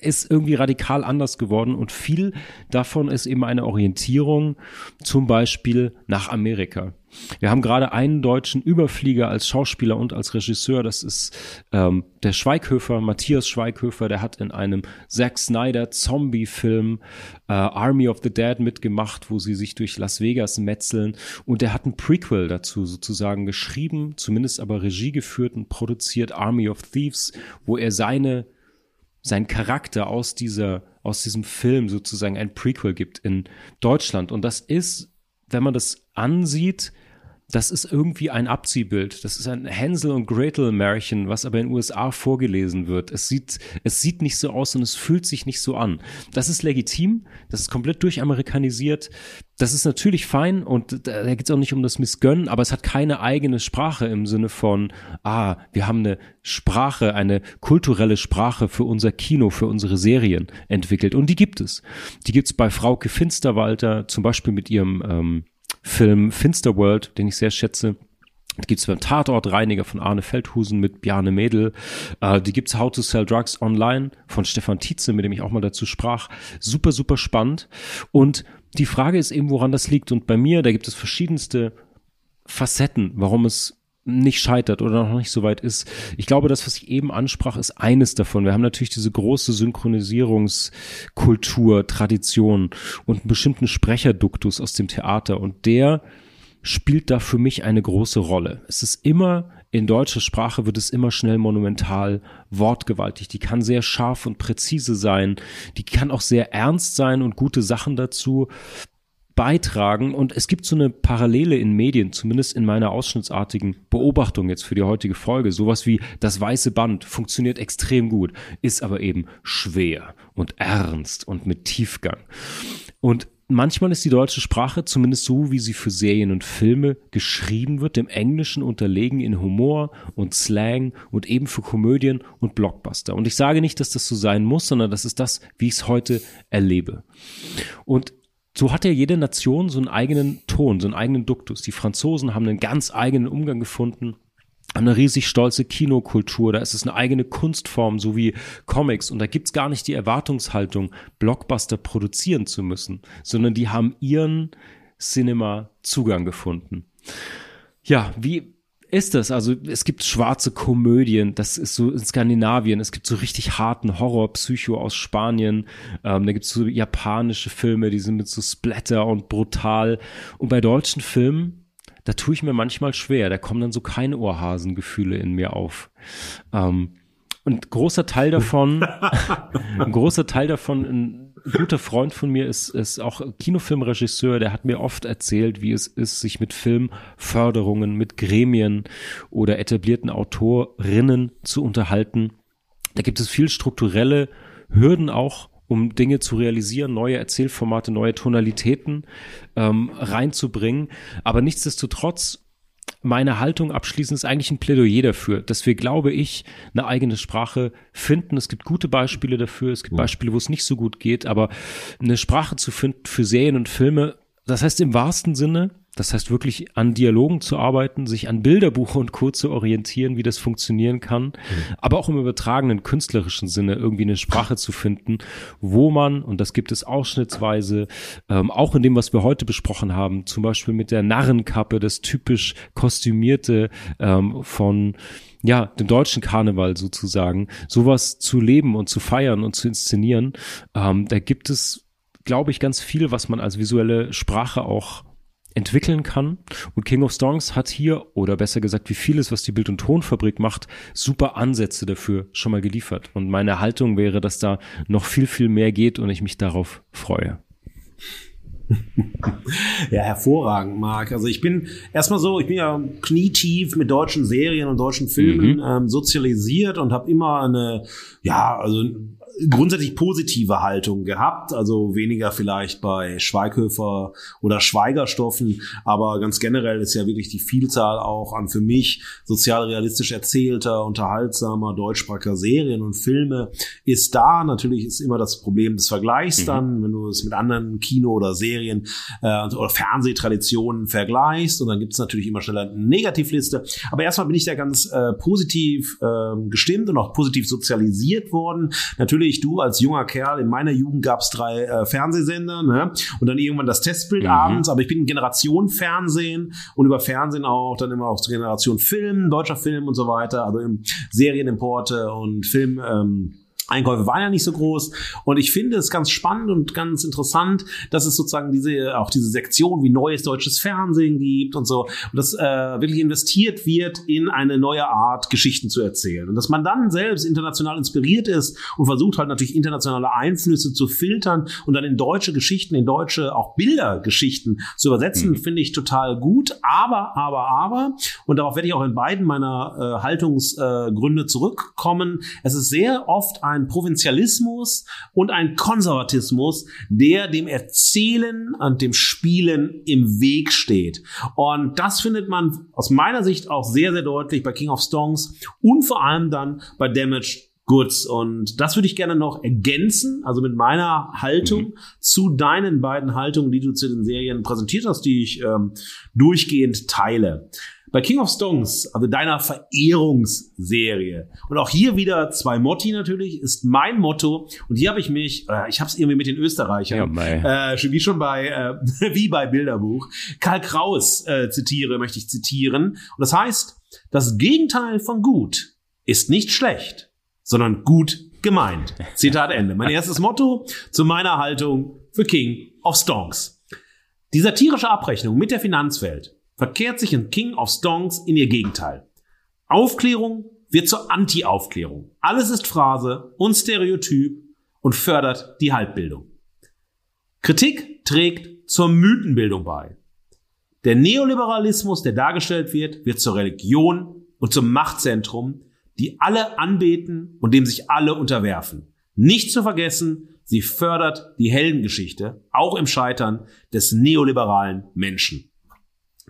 ist irgendwie radikal anders geworden und viel davon ist eben eine Orientierung zum Beispiel nach Amerika. Wir haben gerade einen deutschen Überflieger als Schauspieler und als Regisseur. Das ist ähm, der Schweighöfer, Matthias Schweighöfer. Der hat in einem Zack Snyder Zombie-Film äh, Army of the Dead mitgemacht, wo sie sich durch Las Vegas metzeln. Und der hat ein Prequel dazu sozusagen geschrieben, zumindest aber Regie geführt und produziert Army of Thieves, wo er seine sein Charakter aus dieser, aus diesem Film sozusagen ein Prequel gibt in Deutschland. Und das ist, wenn man das ansieht, das ist irgendwie ein Abziehbild. Das ist ein Hänsel und Gretel Märchen, was aber in den USA vorgelesen wird. Es sieht, es sieht nicht so aus und es fühlt sich nicht so an. Das ist legitim. Das ist komplett durchamerikanisiert. Das ist natürlich fein und da geht es auch nicht um das Missgönnen, aber es hat keine eigene Sprache im Sinne von, ah, wir haben eine Sprache, eine kulturelle Sprache für unser Kino, für unsere Serien entwickelt. Und die gibt es. Die gibt es bei Frauke Finsterwalter, zum Beispiel mit ihrem ähm, Film Finsterworld, den ich sehr schätze. Die gibt's beim Tatortreiniger von Arne Feldhusen mit Bjarne Mädel. Äh, die gibt's How to Sell Drugs Online von Stefan Tietze, mit dem ich auch mal dazu sprach. Super, super spannend. Und die Frage ist eben, woran das liegt. Und bei mir, da gibt es verschiedenste Facetten, warum es nicht scheitert oder noch nicht so weit ist. Ich glaube, das, was ich eben ansprach, ist eines davon. Wir haben natürlich diese große Synchronisierungskultur, Tradition und einen bestimmten Sprecherduktus aus dem Theater und der spielt da für mich eine große Rolle. Es ist immer in deutscher Sprache wird es immer schnell monumental, wortgewaltig. Die kann sehr scharf und präzise sein. Die kann auch sehr ernst sein und gute Sachen dazu beitragen. Und es gibt so eine Parallele in Medien, zumindest in meiner ausschnittsartigen Beobachtung jetzt für die heutige Folge. Sowas wie das weiße Band funktioniert extrem gut, ist aber eben schwer und ernst und mit Tiefgang. Und manchmal ist die deutsche Sprache, zumindest so wie sie für Serien und Filme geschrieben wird, dem Englischen unterlegen in Humor und Slang und eben für Komödien und Blockbuster. Und ich sage nicht, dass das so sein muss, sondern das ist das, wie ich es heute erlebe. Und so hat ja jede Nation so einen eigenen Ton, so einen eigenen Duktus. Die Franzosen haben einen ganz eigenen Umgang gefunden eine riesig stolze Kinokultur, da ist es eine eigene Kunstform, so wie Comics. Und da gibt's gar nicht die Erwartungshaltung, Blockbuster produzieren zu müssen, sondern die haben ihren Cinema Zugang gefunden. Ja, wie ist das? Also es gibt schwarze Komödien, das ist so in Skandinavien, es gibt so richtig harten Horror, Psycho aus Spanien, ähm, da gibt es so japanische Filme, die sind mit so Splatter und brutal. Und bei deutschen Filmen, da tue ich mir manchmal schwer, da kommen dann so keine Ohrhasengefühle in mir auf. Ähm, und großer Teil davon, ein großer Teil davon guter Freund von mir ist, ist auch Kinofilmregisseur, der hat mir oft erzählt, wie es ist, sich mit Filmförderungen, mit Gremien oder etablierten Autorinnen zu unterhalten. Da gibt es viel strukturelle Hürden auch, um Dinge zu realisieren, neue Erzählformate, neue Tonalitäten ähm, reinzubringen. Aber nichtsdestotrotz meine Haltung abschließend ist eigentlich ein Plädoyer dafür, dass wir, glaube ich, eine eigene Sprache finden. Es gibt gute Beispiele dafür, es gibt Beispiele, wo es nicht so gut geht, aber eine Sprache zu finden für Serien und Filme, das heißt im wahrsten Sinne, Das heißt wirklich an Dialogen zu arbeiten, sich an Bilderbuch und Co. zu orientieren, wie das funktionieren kann, mhm. aber auch im übertragenen künstlerischen Sinne irgendwie eine Sprache zu finden, wo man, und das gibt es ausschnittsweise, ähm, auch in dem, was wir heute besprochen haben, zum Beispiel mit der Narrenkappe, das typisch kostümierte ähm, von ja, dem deutschen Karneval sozusagen, sowas zu leben und zu feiern und zu inszenieren, ähm, da gibt es, glaube ich, ganz viel, was man als visuelle Sprache auch entwickeln kann. Und King of Songs hat hier, oder besser gesagt, wie vieles, was die Bild- und Tonfabrik macht, super Ansätze dafür schon mal geliefert. Und meine Haltung wäre, dass da noch viel, viel mehr geht und ich mich darauf freue. ja, hervorragend, Marc. Also ich bin erstmal so, ich bin ja knietief mit deutschen Serien und deutschen Filmen mhm. ähm, sozialisiert und habe immer eine, ja, also grundsätzlich positive Haltung gehabt, also weniger vielleicht bei Schweighöfer oder Schweigerstoffen, aber ganz generell ist ja wirklich die Vielzahl auch an für mich sozialrealistisch erzählter, unterhaltsamer deutschsprachiger Serien und Filme ist da. Natürlich ist immer das Problem des Vergleichs mhm. dann, wenn du es mit anderen Kino- oder Serien äh, oder Fernsehtraditionen vergleichst und dann gibt es natürlich immer schneller eine Negativliste. Aber erstmal bin ich da ganz äh, positiv äh, gestimmt und auch positiv sozialisiert worden. Natürlich natürlich, du als junger Kerl, in meiner Jugend gab es drei äh, Fernsehsender, ne? Und dann irgendwann das Testbild mhm. abends, aber ich bin Generation Fernsehen und über Fernsehen auch dann immer auch zur Generation Film, deutscher Film und so weiter, also im Serienimporte und Film. Ähm, Einkäufe waren ja nicht so groß. Und ich finde es ganz spannend und ganz interessant, dass es sozusagen diese, auch diese Sektion wie neues deutsches Fernsehen gibt und so. Und dass äh, wirklich investiert wird in eine neue Art, Geschichten zu erzählen. Und dass man dann selbst international inspiriert ist und versucht halt natürlich internationale Einflüsse zu filtern und dann in deutsche Geschichten, in deutsche auch Bildergeschichten zu übersetzen, mhm. finde ich total gut. Aber, aber, aber, und darauf werde ich auch in beiden meiner äh, Haltungsgründe äh, zurückkommen, es ist sehr oft ein ein Provinzialismus und ein Konservatismus, der dem Erzählen und dem Spielen im Weg steht. Und das findet man aus meiner Sicht auch sehr, sehr deutlich bei King of Stones und vor allem dann bei Damage Goods. Und das würde ich gerne noch ergänzen, also mit meiner Haltung mhm. zu deinen beiden Haltungen, die du zu den Serien präsentiert hast, die ich ähm, durchgehend teile. Bei King of Stones, also deiner Verehrungsserie, und auch hier wieder zwei Motti natürlich, ist mein Motto. Und hier habe ich mich, äh, ich habe es irgendwie mit den Österreichern, ja, äh, wie schon bei, äh, wie bei Bilderbuch, Karl Kraus äh, zitiere, möchte ich zitieren. Und das heißt, das Gegenteil von gut ist nicht schlecht, sondern gut gemeint. Zitat Ende. Mein erstes Motto zu meiner Haltung für King of Stones. Die satirische Abrechnung mit der Finanzwelt verkehrt sich in King of Stonks in ihr Gegenteil. Aufklärung wird zur Anti-Aufklärung. Alles ist Phrase und Stereotyp und fördert die Halbbildung. Kritik trägt zur Mythenbildung bei. Der Neoliberalismus, der dargestellt wird, wird zur Religion und zum Machtzentrum, die alle anbeten und dem sich alle unterwerfen. Nicht zu vergessen, sie fördert die Heldengeschichte, auch im Scheitern des neoliberalen Menschen.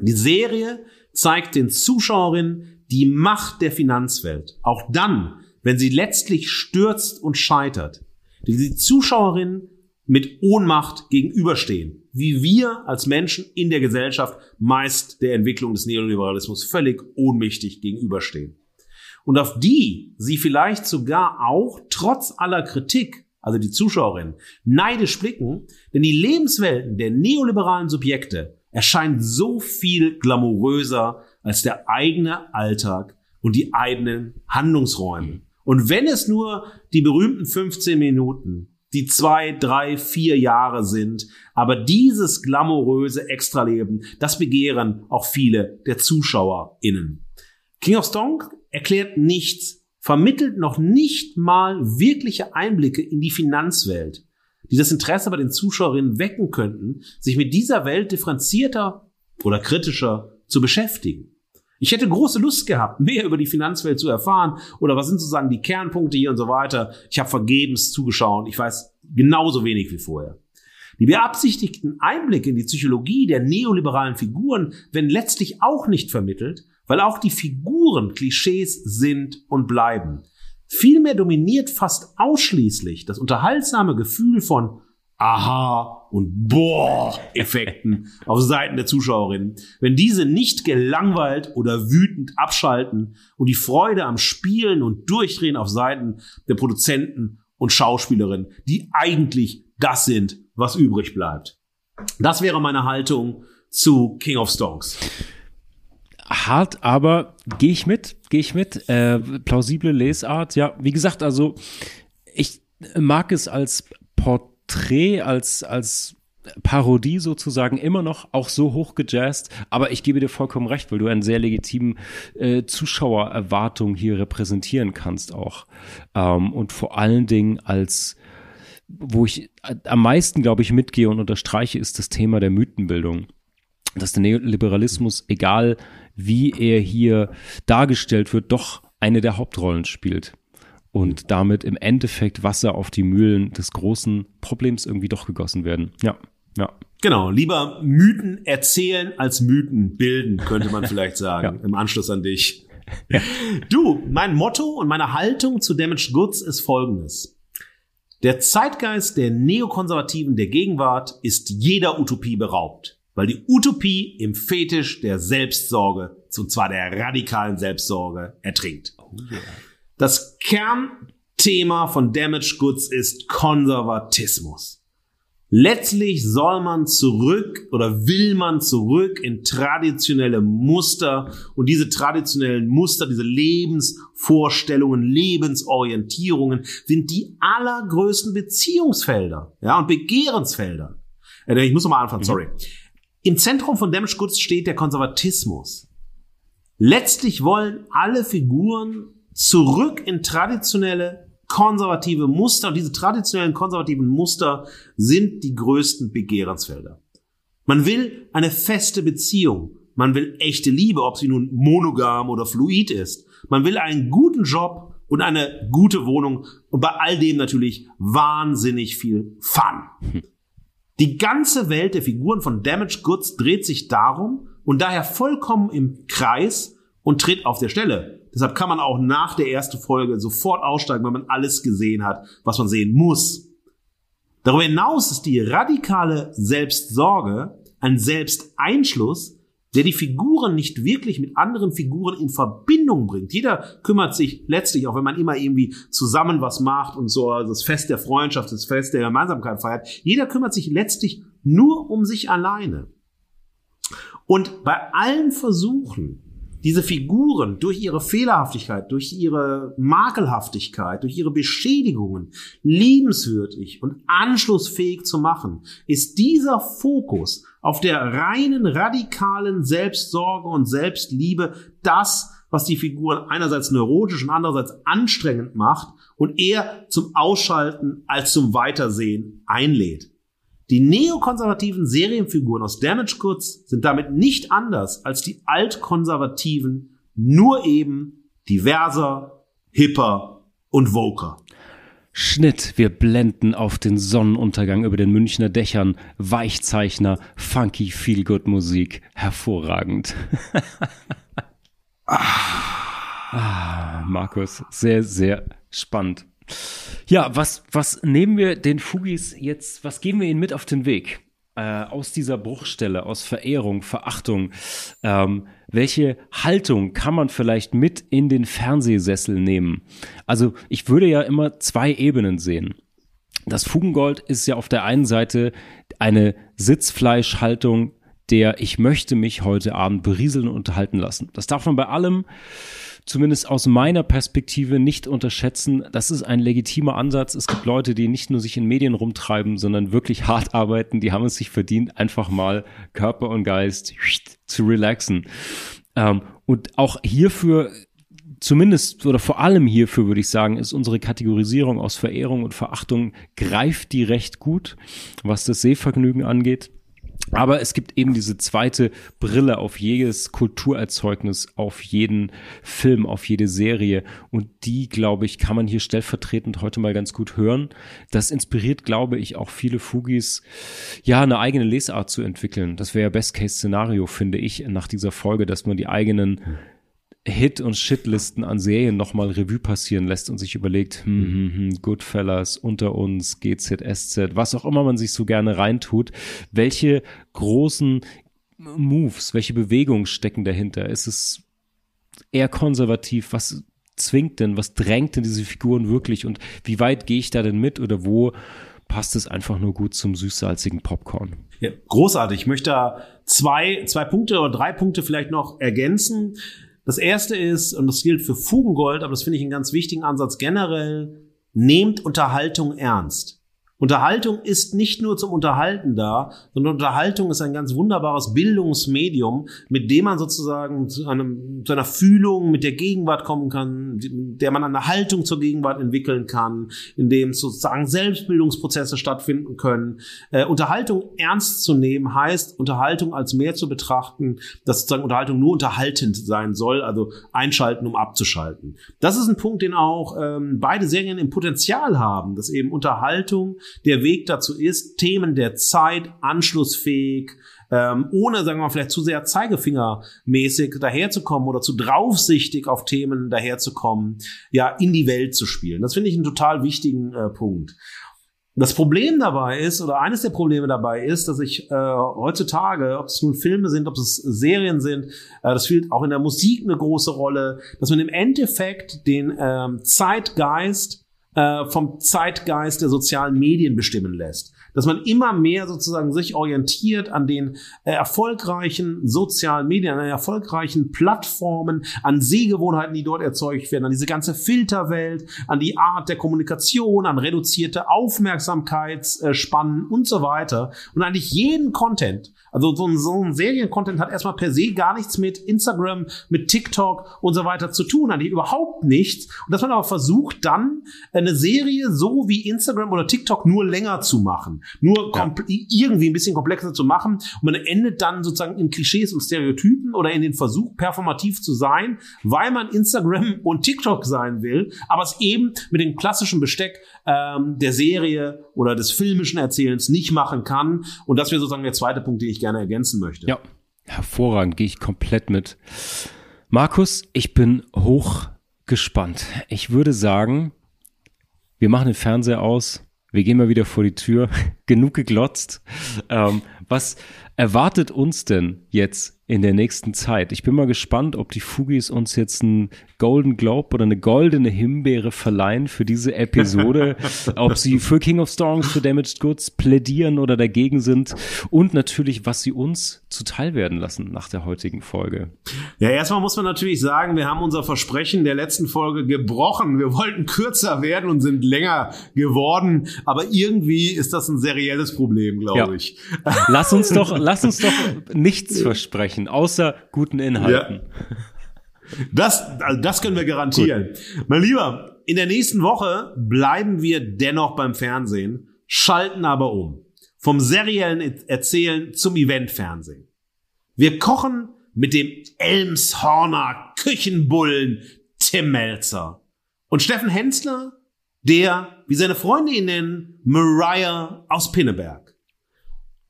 Die Serie zeigt den Zuschauerinnen die Macht der Finanzwelt. Auch dann, wenn sie letztlich stürzt und scheitert. Die die Zuschauerinnen mit Ohnmacht gegenüberstehen, wie wir als Menschen in der Gesellschaft meist der Entwicklung des Neoliberalismus völlig ohnmächtig gegenüberstehen. Und auf die sie vielleicht sogar auch trotz aller Kritik, also die Zuschauerinnen, neidisch blicken, denn die Lebenswelten der neoliberalen Subjekte erscheint so viel glamouröser als der eigene Alltag und die eigenen Handlungsräume. Und wenn es nur die berühmten 15 Minuten, die zwei, drei, vier Jahre sind, aber dieses glamouröse Extraleben, das begehren auch viele der ZuschauerInnen. King of Stone erklärt nichts, vermittelt noch nicht mal wirkliche Einblicke in die Finanzwelt die das Interesse bei den Zuschauerinnen wecken könnten, sich mit dieser Welt differenzierter oder kritischer zu beschäftigen. Ich hätte große Lust gehabt, mehr über die Finanzwelt zu erfahren oder was sind sozusagen die Kernpunkte hier und so weiter. Ich habe vergebens zugeschaut. Ich weiß genauso wenig wie vorher. Die beabsichtigten Einblicke in die Psychologie der neoliberalen Figuren werden letztlich auch nicht vermittelt, weil auch die Figuren Klischees sind und bleiben. Vielmehr dominiert fast ausschließlich das unterhaltsame Gefühl von Aha und Boah-Effekten auf Seiten der Zuschauerinnen. Wenn diese nicht gelangweilt oder wütend abschalten und die Freude am Spielen und Durchdrehen auf Seiten der Produzenten und Schauspielerinnen, die eigentlich das sind, was übrig bleibt. Das wäre meine Haltung zu King of Stones. Hart, aber gehe ich mit, gehe ich mit. Äh, plausible Lesart, ja. Wie gesagt, also ich mag es als Porträt, als, als Parodie sozusagen immer noch auch so hoch gejazzt, aber ich gebe dir vollkommen recht, weil du einen sehr legitimen äh, Zuschauererwartung hier repräsentieren kannst auch. Ähm, und vor allen Dingen als wo ich am meisten, glaube ich, mitgehe und unterstreiche, ist das Thema der Mythenbildung. Dass der Neoliberalismus, egal wie er hier dargestellt wird, doch eine der Hauptrollen spielt und damit im Endeffekt Wasser auf die Mühlen des großen Problems irgendwie doch gegossen werden. Ja, ja. Genau, lieber Mythen erzählen als Mythen bilden, könnte man vielleicht sagen, ja. im Anschluss an dich. Ja. Du, mein Motto und meine Haltung zu Damaged Goods ist folgendes. Der Zeitgeist der Neokonservativen der Gegenwart ist jeder Utopie beraubt, weil die Utopie im Fetisch der Selbstsorge, und zwar der radikalen Selbstsorge, ertrinkt. Oh yeah. Das Kernthema von Damaged Goods ist Konservatismus. Letztlich soll man zurück oder will man zurück in traditionelle Muster und diese traditionellen Muster, diese Lebensvorstellungen, Lebensorientierungen sind die allergrößten Beziehungsfelder, ja, und Begehrensfelder. Äh, ich muss nochmal anfangen, mhm. Im Zentrum von Damaged Goods steht der Konservatismus. Letztlich wollen alle Figuren zurück in traditionelle konservative Muster. Und diese traditionellen konservativen Muster sind die größten Begehrensfelder. Man will eine feste Beziehung. Man will echte Liebe, ob sie nun monogam oder fluid ist. Man will einen guten Job und eine gute Wohnung und bei all dem natürlich wahnsinnig viel Fun. Die ganze Welt der Figuren von Damaged Goods dreht sich darum und daher vollkommen im Kreis und tritt auf der Stelle. Deshalb kann man auch nach der ersten Folge sofort aussteigen, wenn man alles gesehen hat, was man sehen muss. Darüber hinaus ist die radikale Selbstsorge ein Selbsteinschluss, der die Figuren nicht wirklich mit anderen Figuren in Verbindung bringt. Jeder kümmert sich letztlich, auch wenn man immer irgendwie zusammen was macht und so das Fest der Freundschaft, das Fest der Gemeinsamkeit feiert, jeder kümmert sich letztlich nur um sich alleine. Und bei allen Versuchen, diese Figuren durch ihre Fehlerhaftigkeit, durch ihre Makelhaftigkeit, durch ihre Beschädigungen liebenswürdig und anschlussfähig zu machen, ist dieser Fokus auf der reinen radikalen Selbstsorge und Selbstliebe das, was die Figuren einerseits neurotisch und andererseits anstrengend macht und eher zum Ausschalten als zum Weitersehen einlädt. Die neokonservativen Serienfiguren aus Damage Goods sind damit nicht anders als die altkonservativen, nur eben diverser, hipper und voker. Schnitt, wir blenden auf den Sonnenuntergang über den Münchner Dächern, Weichzeichner, funky Feelgood Musik, hervorragend. ah, Markus, sehr, sehr spannend. Ja, was, was nehmen wir den Fugis jetzt, was geben wir ihnen mit auf den Weg? Äh, aus dieser Bruchstelle, aus Verehrung, Verachtung. Ähm, welche Haltung kann man vielleicht mit in den Fernsehsessel nehmen? Also ich würde ja immer zwei Ebenen sehen. Das Fugengold ist ja auf der einen Seite eine Sitzfleischhaltung, der ich möchte mich heute Abend berieseln und unterhalten lassen. Das darf man bei allem zumindest aus meiner Perspektive nicht unterschätzen. Das ist ein legitimer Ansatz. Es gibt Leute, die nicht nur sich in Medien rumtreiben, sondern wirklich hart arbeiten. Die haben es sich verdient, einfach mal Körper und Geist zu relaxen. Ähm, und auch hierfür zumindest oder vor allem hierfür würde ich sagen, ist unsere Kategorisierung aus Verehrung und Verachtung greift die recht gut, was das Sehvergnügen angeht. Aber es gibt eben diese zweite Brille auf jedes Kulturerzeugnis, auf jeden Film, auf jede Serie. Und die, glaube ich, kann man hier stellvertretend heute mal ganz gut hören. Das inspiriert, glaube ich, auch viele Fugis, ja, eine eigene Lesart zu entwickeln. Das wäre Best-Case-Szenario, finde ich, nach dieser Folge, dass man die eigenen Hit- und Shitlisten an Serien nochmal Revue passieren lässt und sich überlegt, hm, hm, hm, Goodfellas, Unter uns, GZSZ, was auch immer man sich so gerne reintut, welche großen Moves, welche Bewegungen stecken dahinter? Ist es eher konservativ? Was zwingt denn, was drängt denn diese Figuren wirklich und wie weit gehe ich da denn mit oder wo passt es einfach nur gut zum süßsalzigen Popcorn? Ja, großartig. Ich möchte da zwei, zwei Punkte oder drei Punkte vielleicht noch ergänzen. Das erste ist, und das gilt für Fugengold, aber das finde ich einen ganz wichtigen Ansatz generell, nehmt Unterhaltung ernst. Unterhaltung ist nicht nur zum Unterhalten da, sondern Unterhaltung ist ein ganz wunderbares Bildungsmedium, mit dem man sozusagen zu, einem, zu einer Fühlung mit der Gegenwart kommen kann, der man eine Haltung zur Gegenwart entwickeln kann, in dem sozusagen Selbstbildungsprozesse stattfinden können. Äh, Unterhaltung ernst zu nehmen heißt, Unterhaltung als mehr zu betrachten, dass sozusagen Unterhaltung nur unterhaltend sein soll, also einschalten, um abzuschalten. Das ist ein Punkt, den auch ähm, beide Serien im Potenzial haben, dass eben Unterhaltung der Weg dazu ist, Themen der Zeit anschlussfähig, ähm, ohne, sagen wir mal, vielleicht zu sehr zeigefingermäßig daherzukommen oder zu draufsichtig auf Themen daherzukommen, ja, in die Welt zu spielen. Das finde ich einen total wichtigen äh, Punkt. Das Problem dabei ist, oder eines der Probleme dabei ist, dass ich äh, heutzutage, ob es nun Filme sind, ob es Serien sind, äh, das spielt auch in der Musik eine große Rolle, dass man im Endeffekt den ähm, Zeitgeist äh, vom Zeitgeist der sozialen Medien bestimmen lässt. Dass man immer mehr sozusagen sich orientiert an den äh, erfolgreichen sozialen Medien, an den erfolgreichen Plattformen, an Sehgewohnheiten, die dort erzeugt werden, an diese ganze Filterwelt, an die Art der Kommunikation, an reduzierte Aufmerksamkeitsspannen und so weiter. Und eigentlich jeden Content, also so ein, so ein Seriencontent hat erstmal per se gar nichts mit Instagram, mit TikTok und so weiter zu tun, eigentlich überhaupt nichts. Und dass man aber versucht, dann eine Serie so wie Instagram oder TikTok nur länger zu machen, nur ja. irgendwie ein bisschen komplexer zu machen. Und man endet dann sozusagen in Klischees und Stereotypen oder in den Versuch, performativ zu sein, weil man Instagram und TikTok sein will, aber es eben mit dem klassischen Besteck ähm, der Serie oder des filmischen Erzählens nicht machen kann. Und das wäre sozusagen der zweite Punkt, den ich gerne ergänzen möchte. Ja, hervorragend, gehe ich komplett mit. Markus, ich bin hoch gespannt. Ich würde sagen, wir machen den Fernseher aus, wir gehen mal wieder vor die Tür, genug geglotzt. Ähm, was erwartet uns denn jetzt in der nächsten Zeit? Ich bin mal gespannt, ob die Fugis uns jetzt einen Golden Globe oder eine goldene Himbeere verleihen für diese Episode, ob sie für King of Storms, für Damaged Goods plädieren oder dagegen sind und natürlich, was sie uns zuteil werden lassen nach der heutigen Folge. Ja, erstmal muss man natürlich sagen, wir haben unser Versprechen der letzten Folge gebrochen. Wir wollten kürzer werden und sind länger geworden, aber irgendwie ist das ein serielles Problem, glaube ja. ich. Lass uns doch, lass uns doch nichts versprechen, außer guten Inhalten. Ja. Das, also das können wir garantieren. Gut. Mein Lieber, in der nächsten Woche bleiben wir dennoch beim Fernsehen, schalten aber um. Vom seriellen Erzählen zum Eventfernsehen. Wir kochen mit dem Elmshorner Küchenbullen Tim Melzer. Und Steffen Hensler, der, wie seine Freunde ihn nennen, Mariah aus Pinneberg.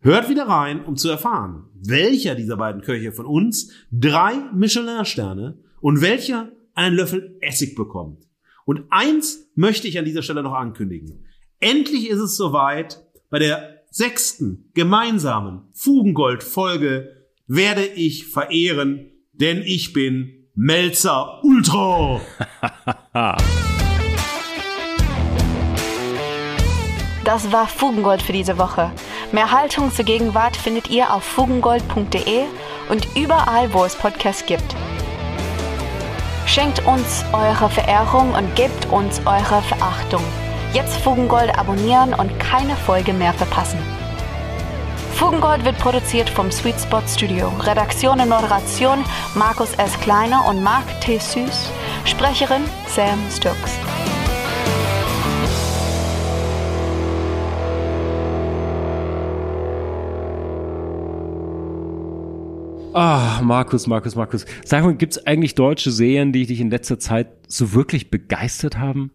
Hört wieder rein, um zu erfahren, welcher dieser beiden Köche von uns drei Michelin-Sterne und welcher einen Löffel Essig bekommt. Und eins möchte ich an dieser Stelle noch ankündigen. Endlich ist es soweit, bei der sechsten gemeinsamen Fugengold-Folge werde ich verehren, denn ich bin Melzer Ultra. Das war Fugengold für diese Woche. Mehr Haltung zur Gegenwart findet ihr auf fugengold.de und überall, wo es Podcasts gibt. Schenkt uns eure Verehrung und gebt uns eure Verachtung. Jetzt Fugengold abonnieren und keine Folge mehr verpassen. Fugengold wird produziert vom Sweet Spot Studio. Redaktion und Moderation Markus S. Kleiner und Mark T. Süß. Sprecherin Sam Stokes. Ah, Markus, Markus, Markus. Sag mal, gibt es eigentlich deutsche Serien, die dich in letzter Zeit so wirklich begeistert haben?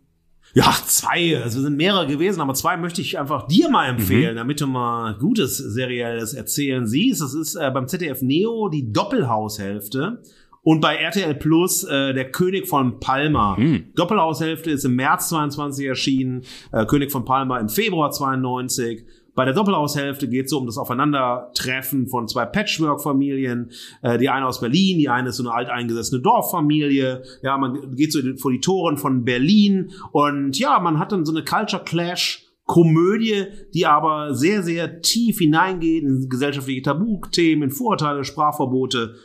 Ja, zwei. Also sind mehrere gewesen, aber zwei möchte ich einfach dir mal empfehlen, mhm. damit du mal gutes serielles Erzählen siehst. Das ist äh, beim ZDF Neo die Doppelhaushälfte. Und bei RTL Plus äh, der König von Palma. Hm. Doppelhaushälfte ist im März 22 erschienen, äh, König von Palma im Februar 92. Bei der Doppelhaushälfte geht es so um das Aufeinandertreffen von zwei Patchwork-Familien. Äh, die eine aus Berlin, die eine ist so eine alteingesessene Dorffamilie. Ja, man geht so vor die Toren von Berlin und ja, man hat dann so eine Culture Clash. Komödie, die aber sehr, sehr tief hineingeht in gesellschaftliche Tabuthemen, in Vorurteile, Sprachverbote,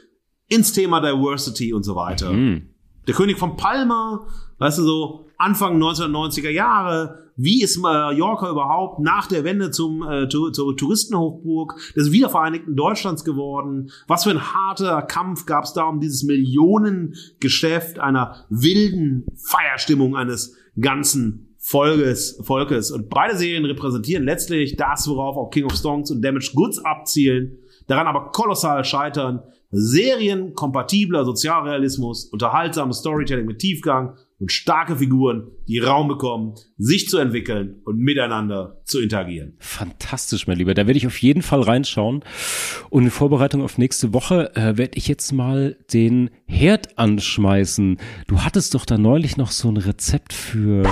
ins Thema Diversity und so weiter. Hm. Der König von Palma, weißt du so, Anfang 1990er Jahre, wie ist Mallorca überhaupt nach der Wende zum, äh, zur, Touristenhochburg des wiedervereinigten Deutschlands geworden? Was für ein harter Kampf gab es da um dieses Millionengeschäft einer wilden Feierstimmung eines ganzen Volkes, Volkes. Und beide Serien repräsentieren letztlich das, worauf auch King of Songs und Damaged Goods abzielen, daran aber kolossal scheitern. Serienkompatibler Sozialrealismus, unterhaltsames Storytelling mit Tiefgang und starke Figuren, die Raum bekommen, sich zu entwickeln und miteinander zu interagieren. Fantastisch, mein Lieber. Da werde ich auf jeden Fall reinschauen. Und in Vorbereitung auf nächste Woche äh, werde ich jetzt mal den Herd anschmeißen. Du hattest doch da neulich noch so ein Rezept für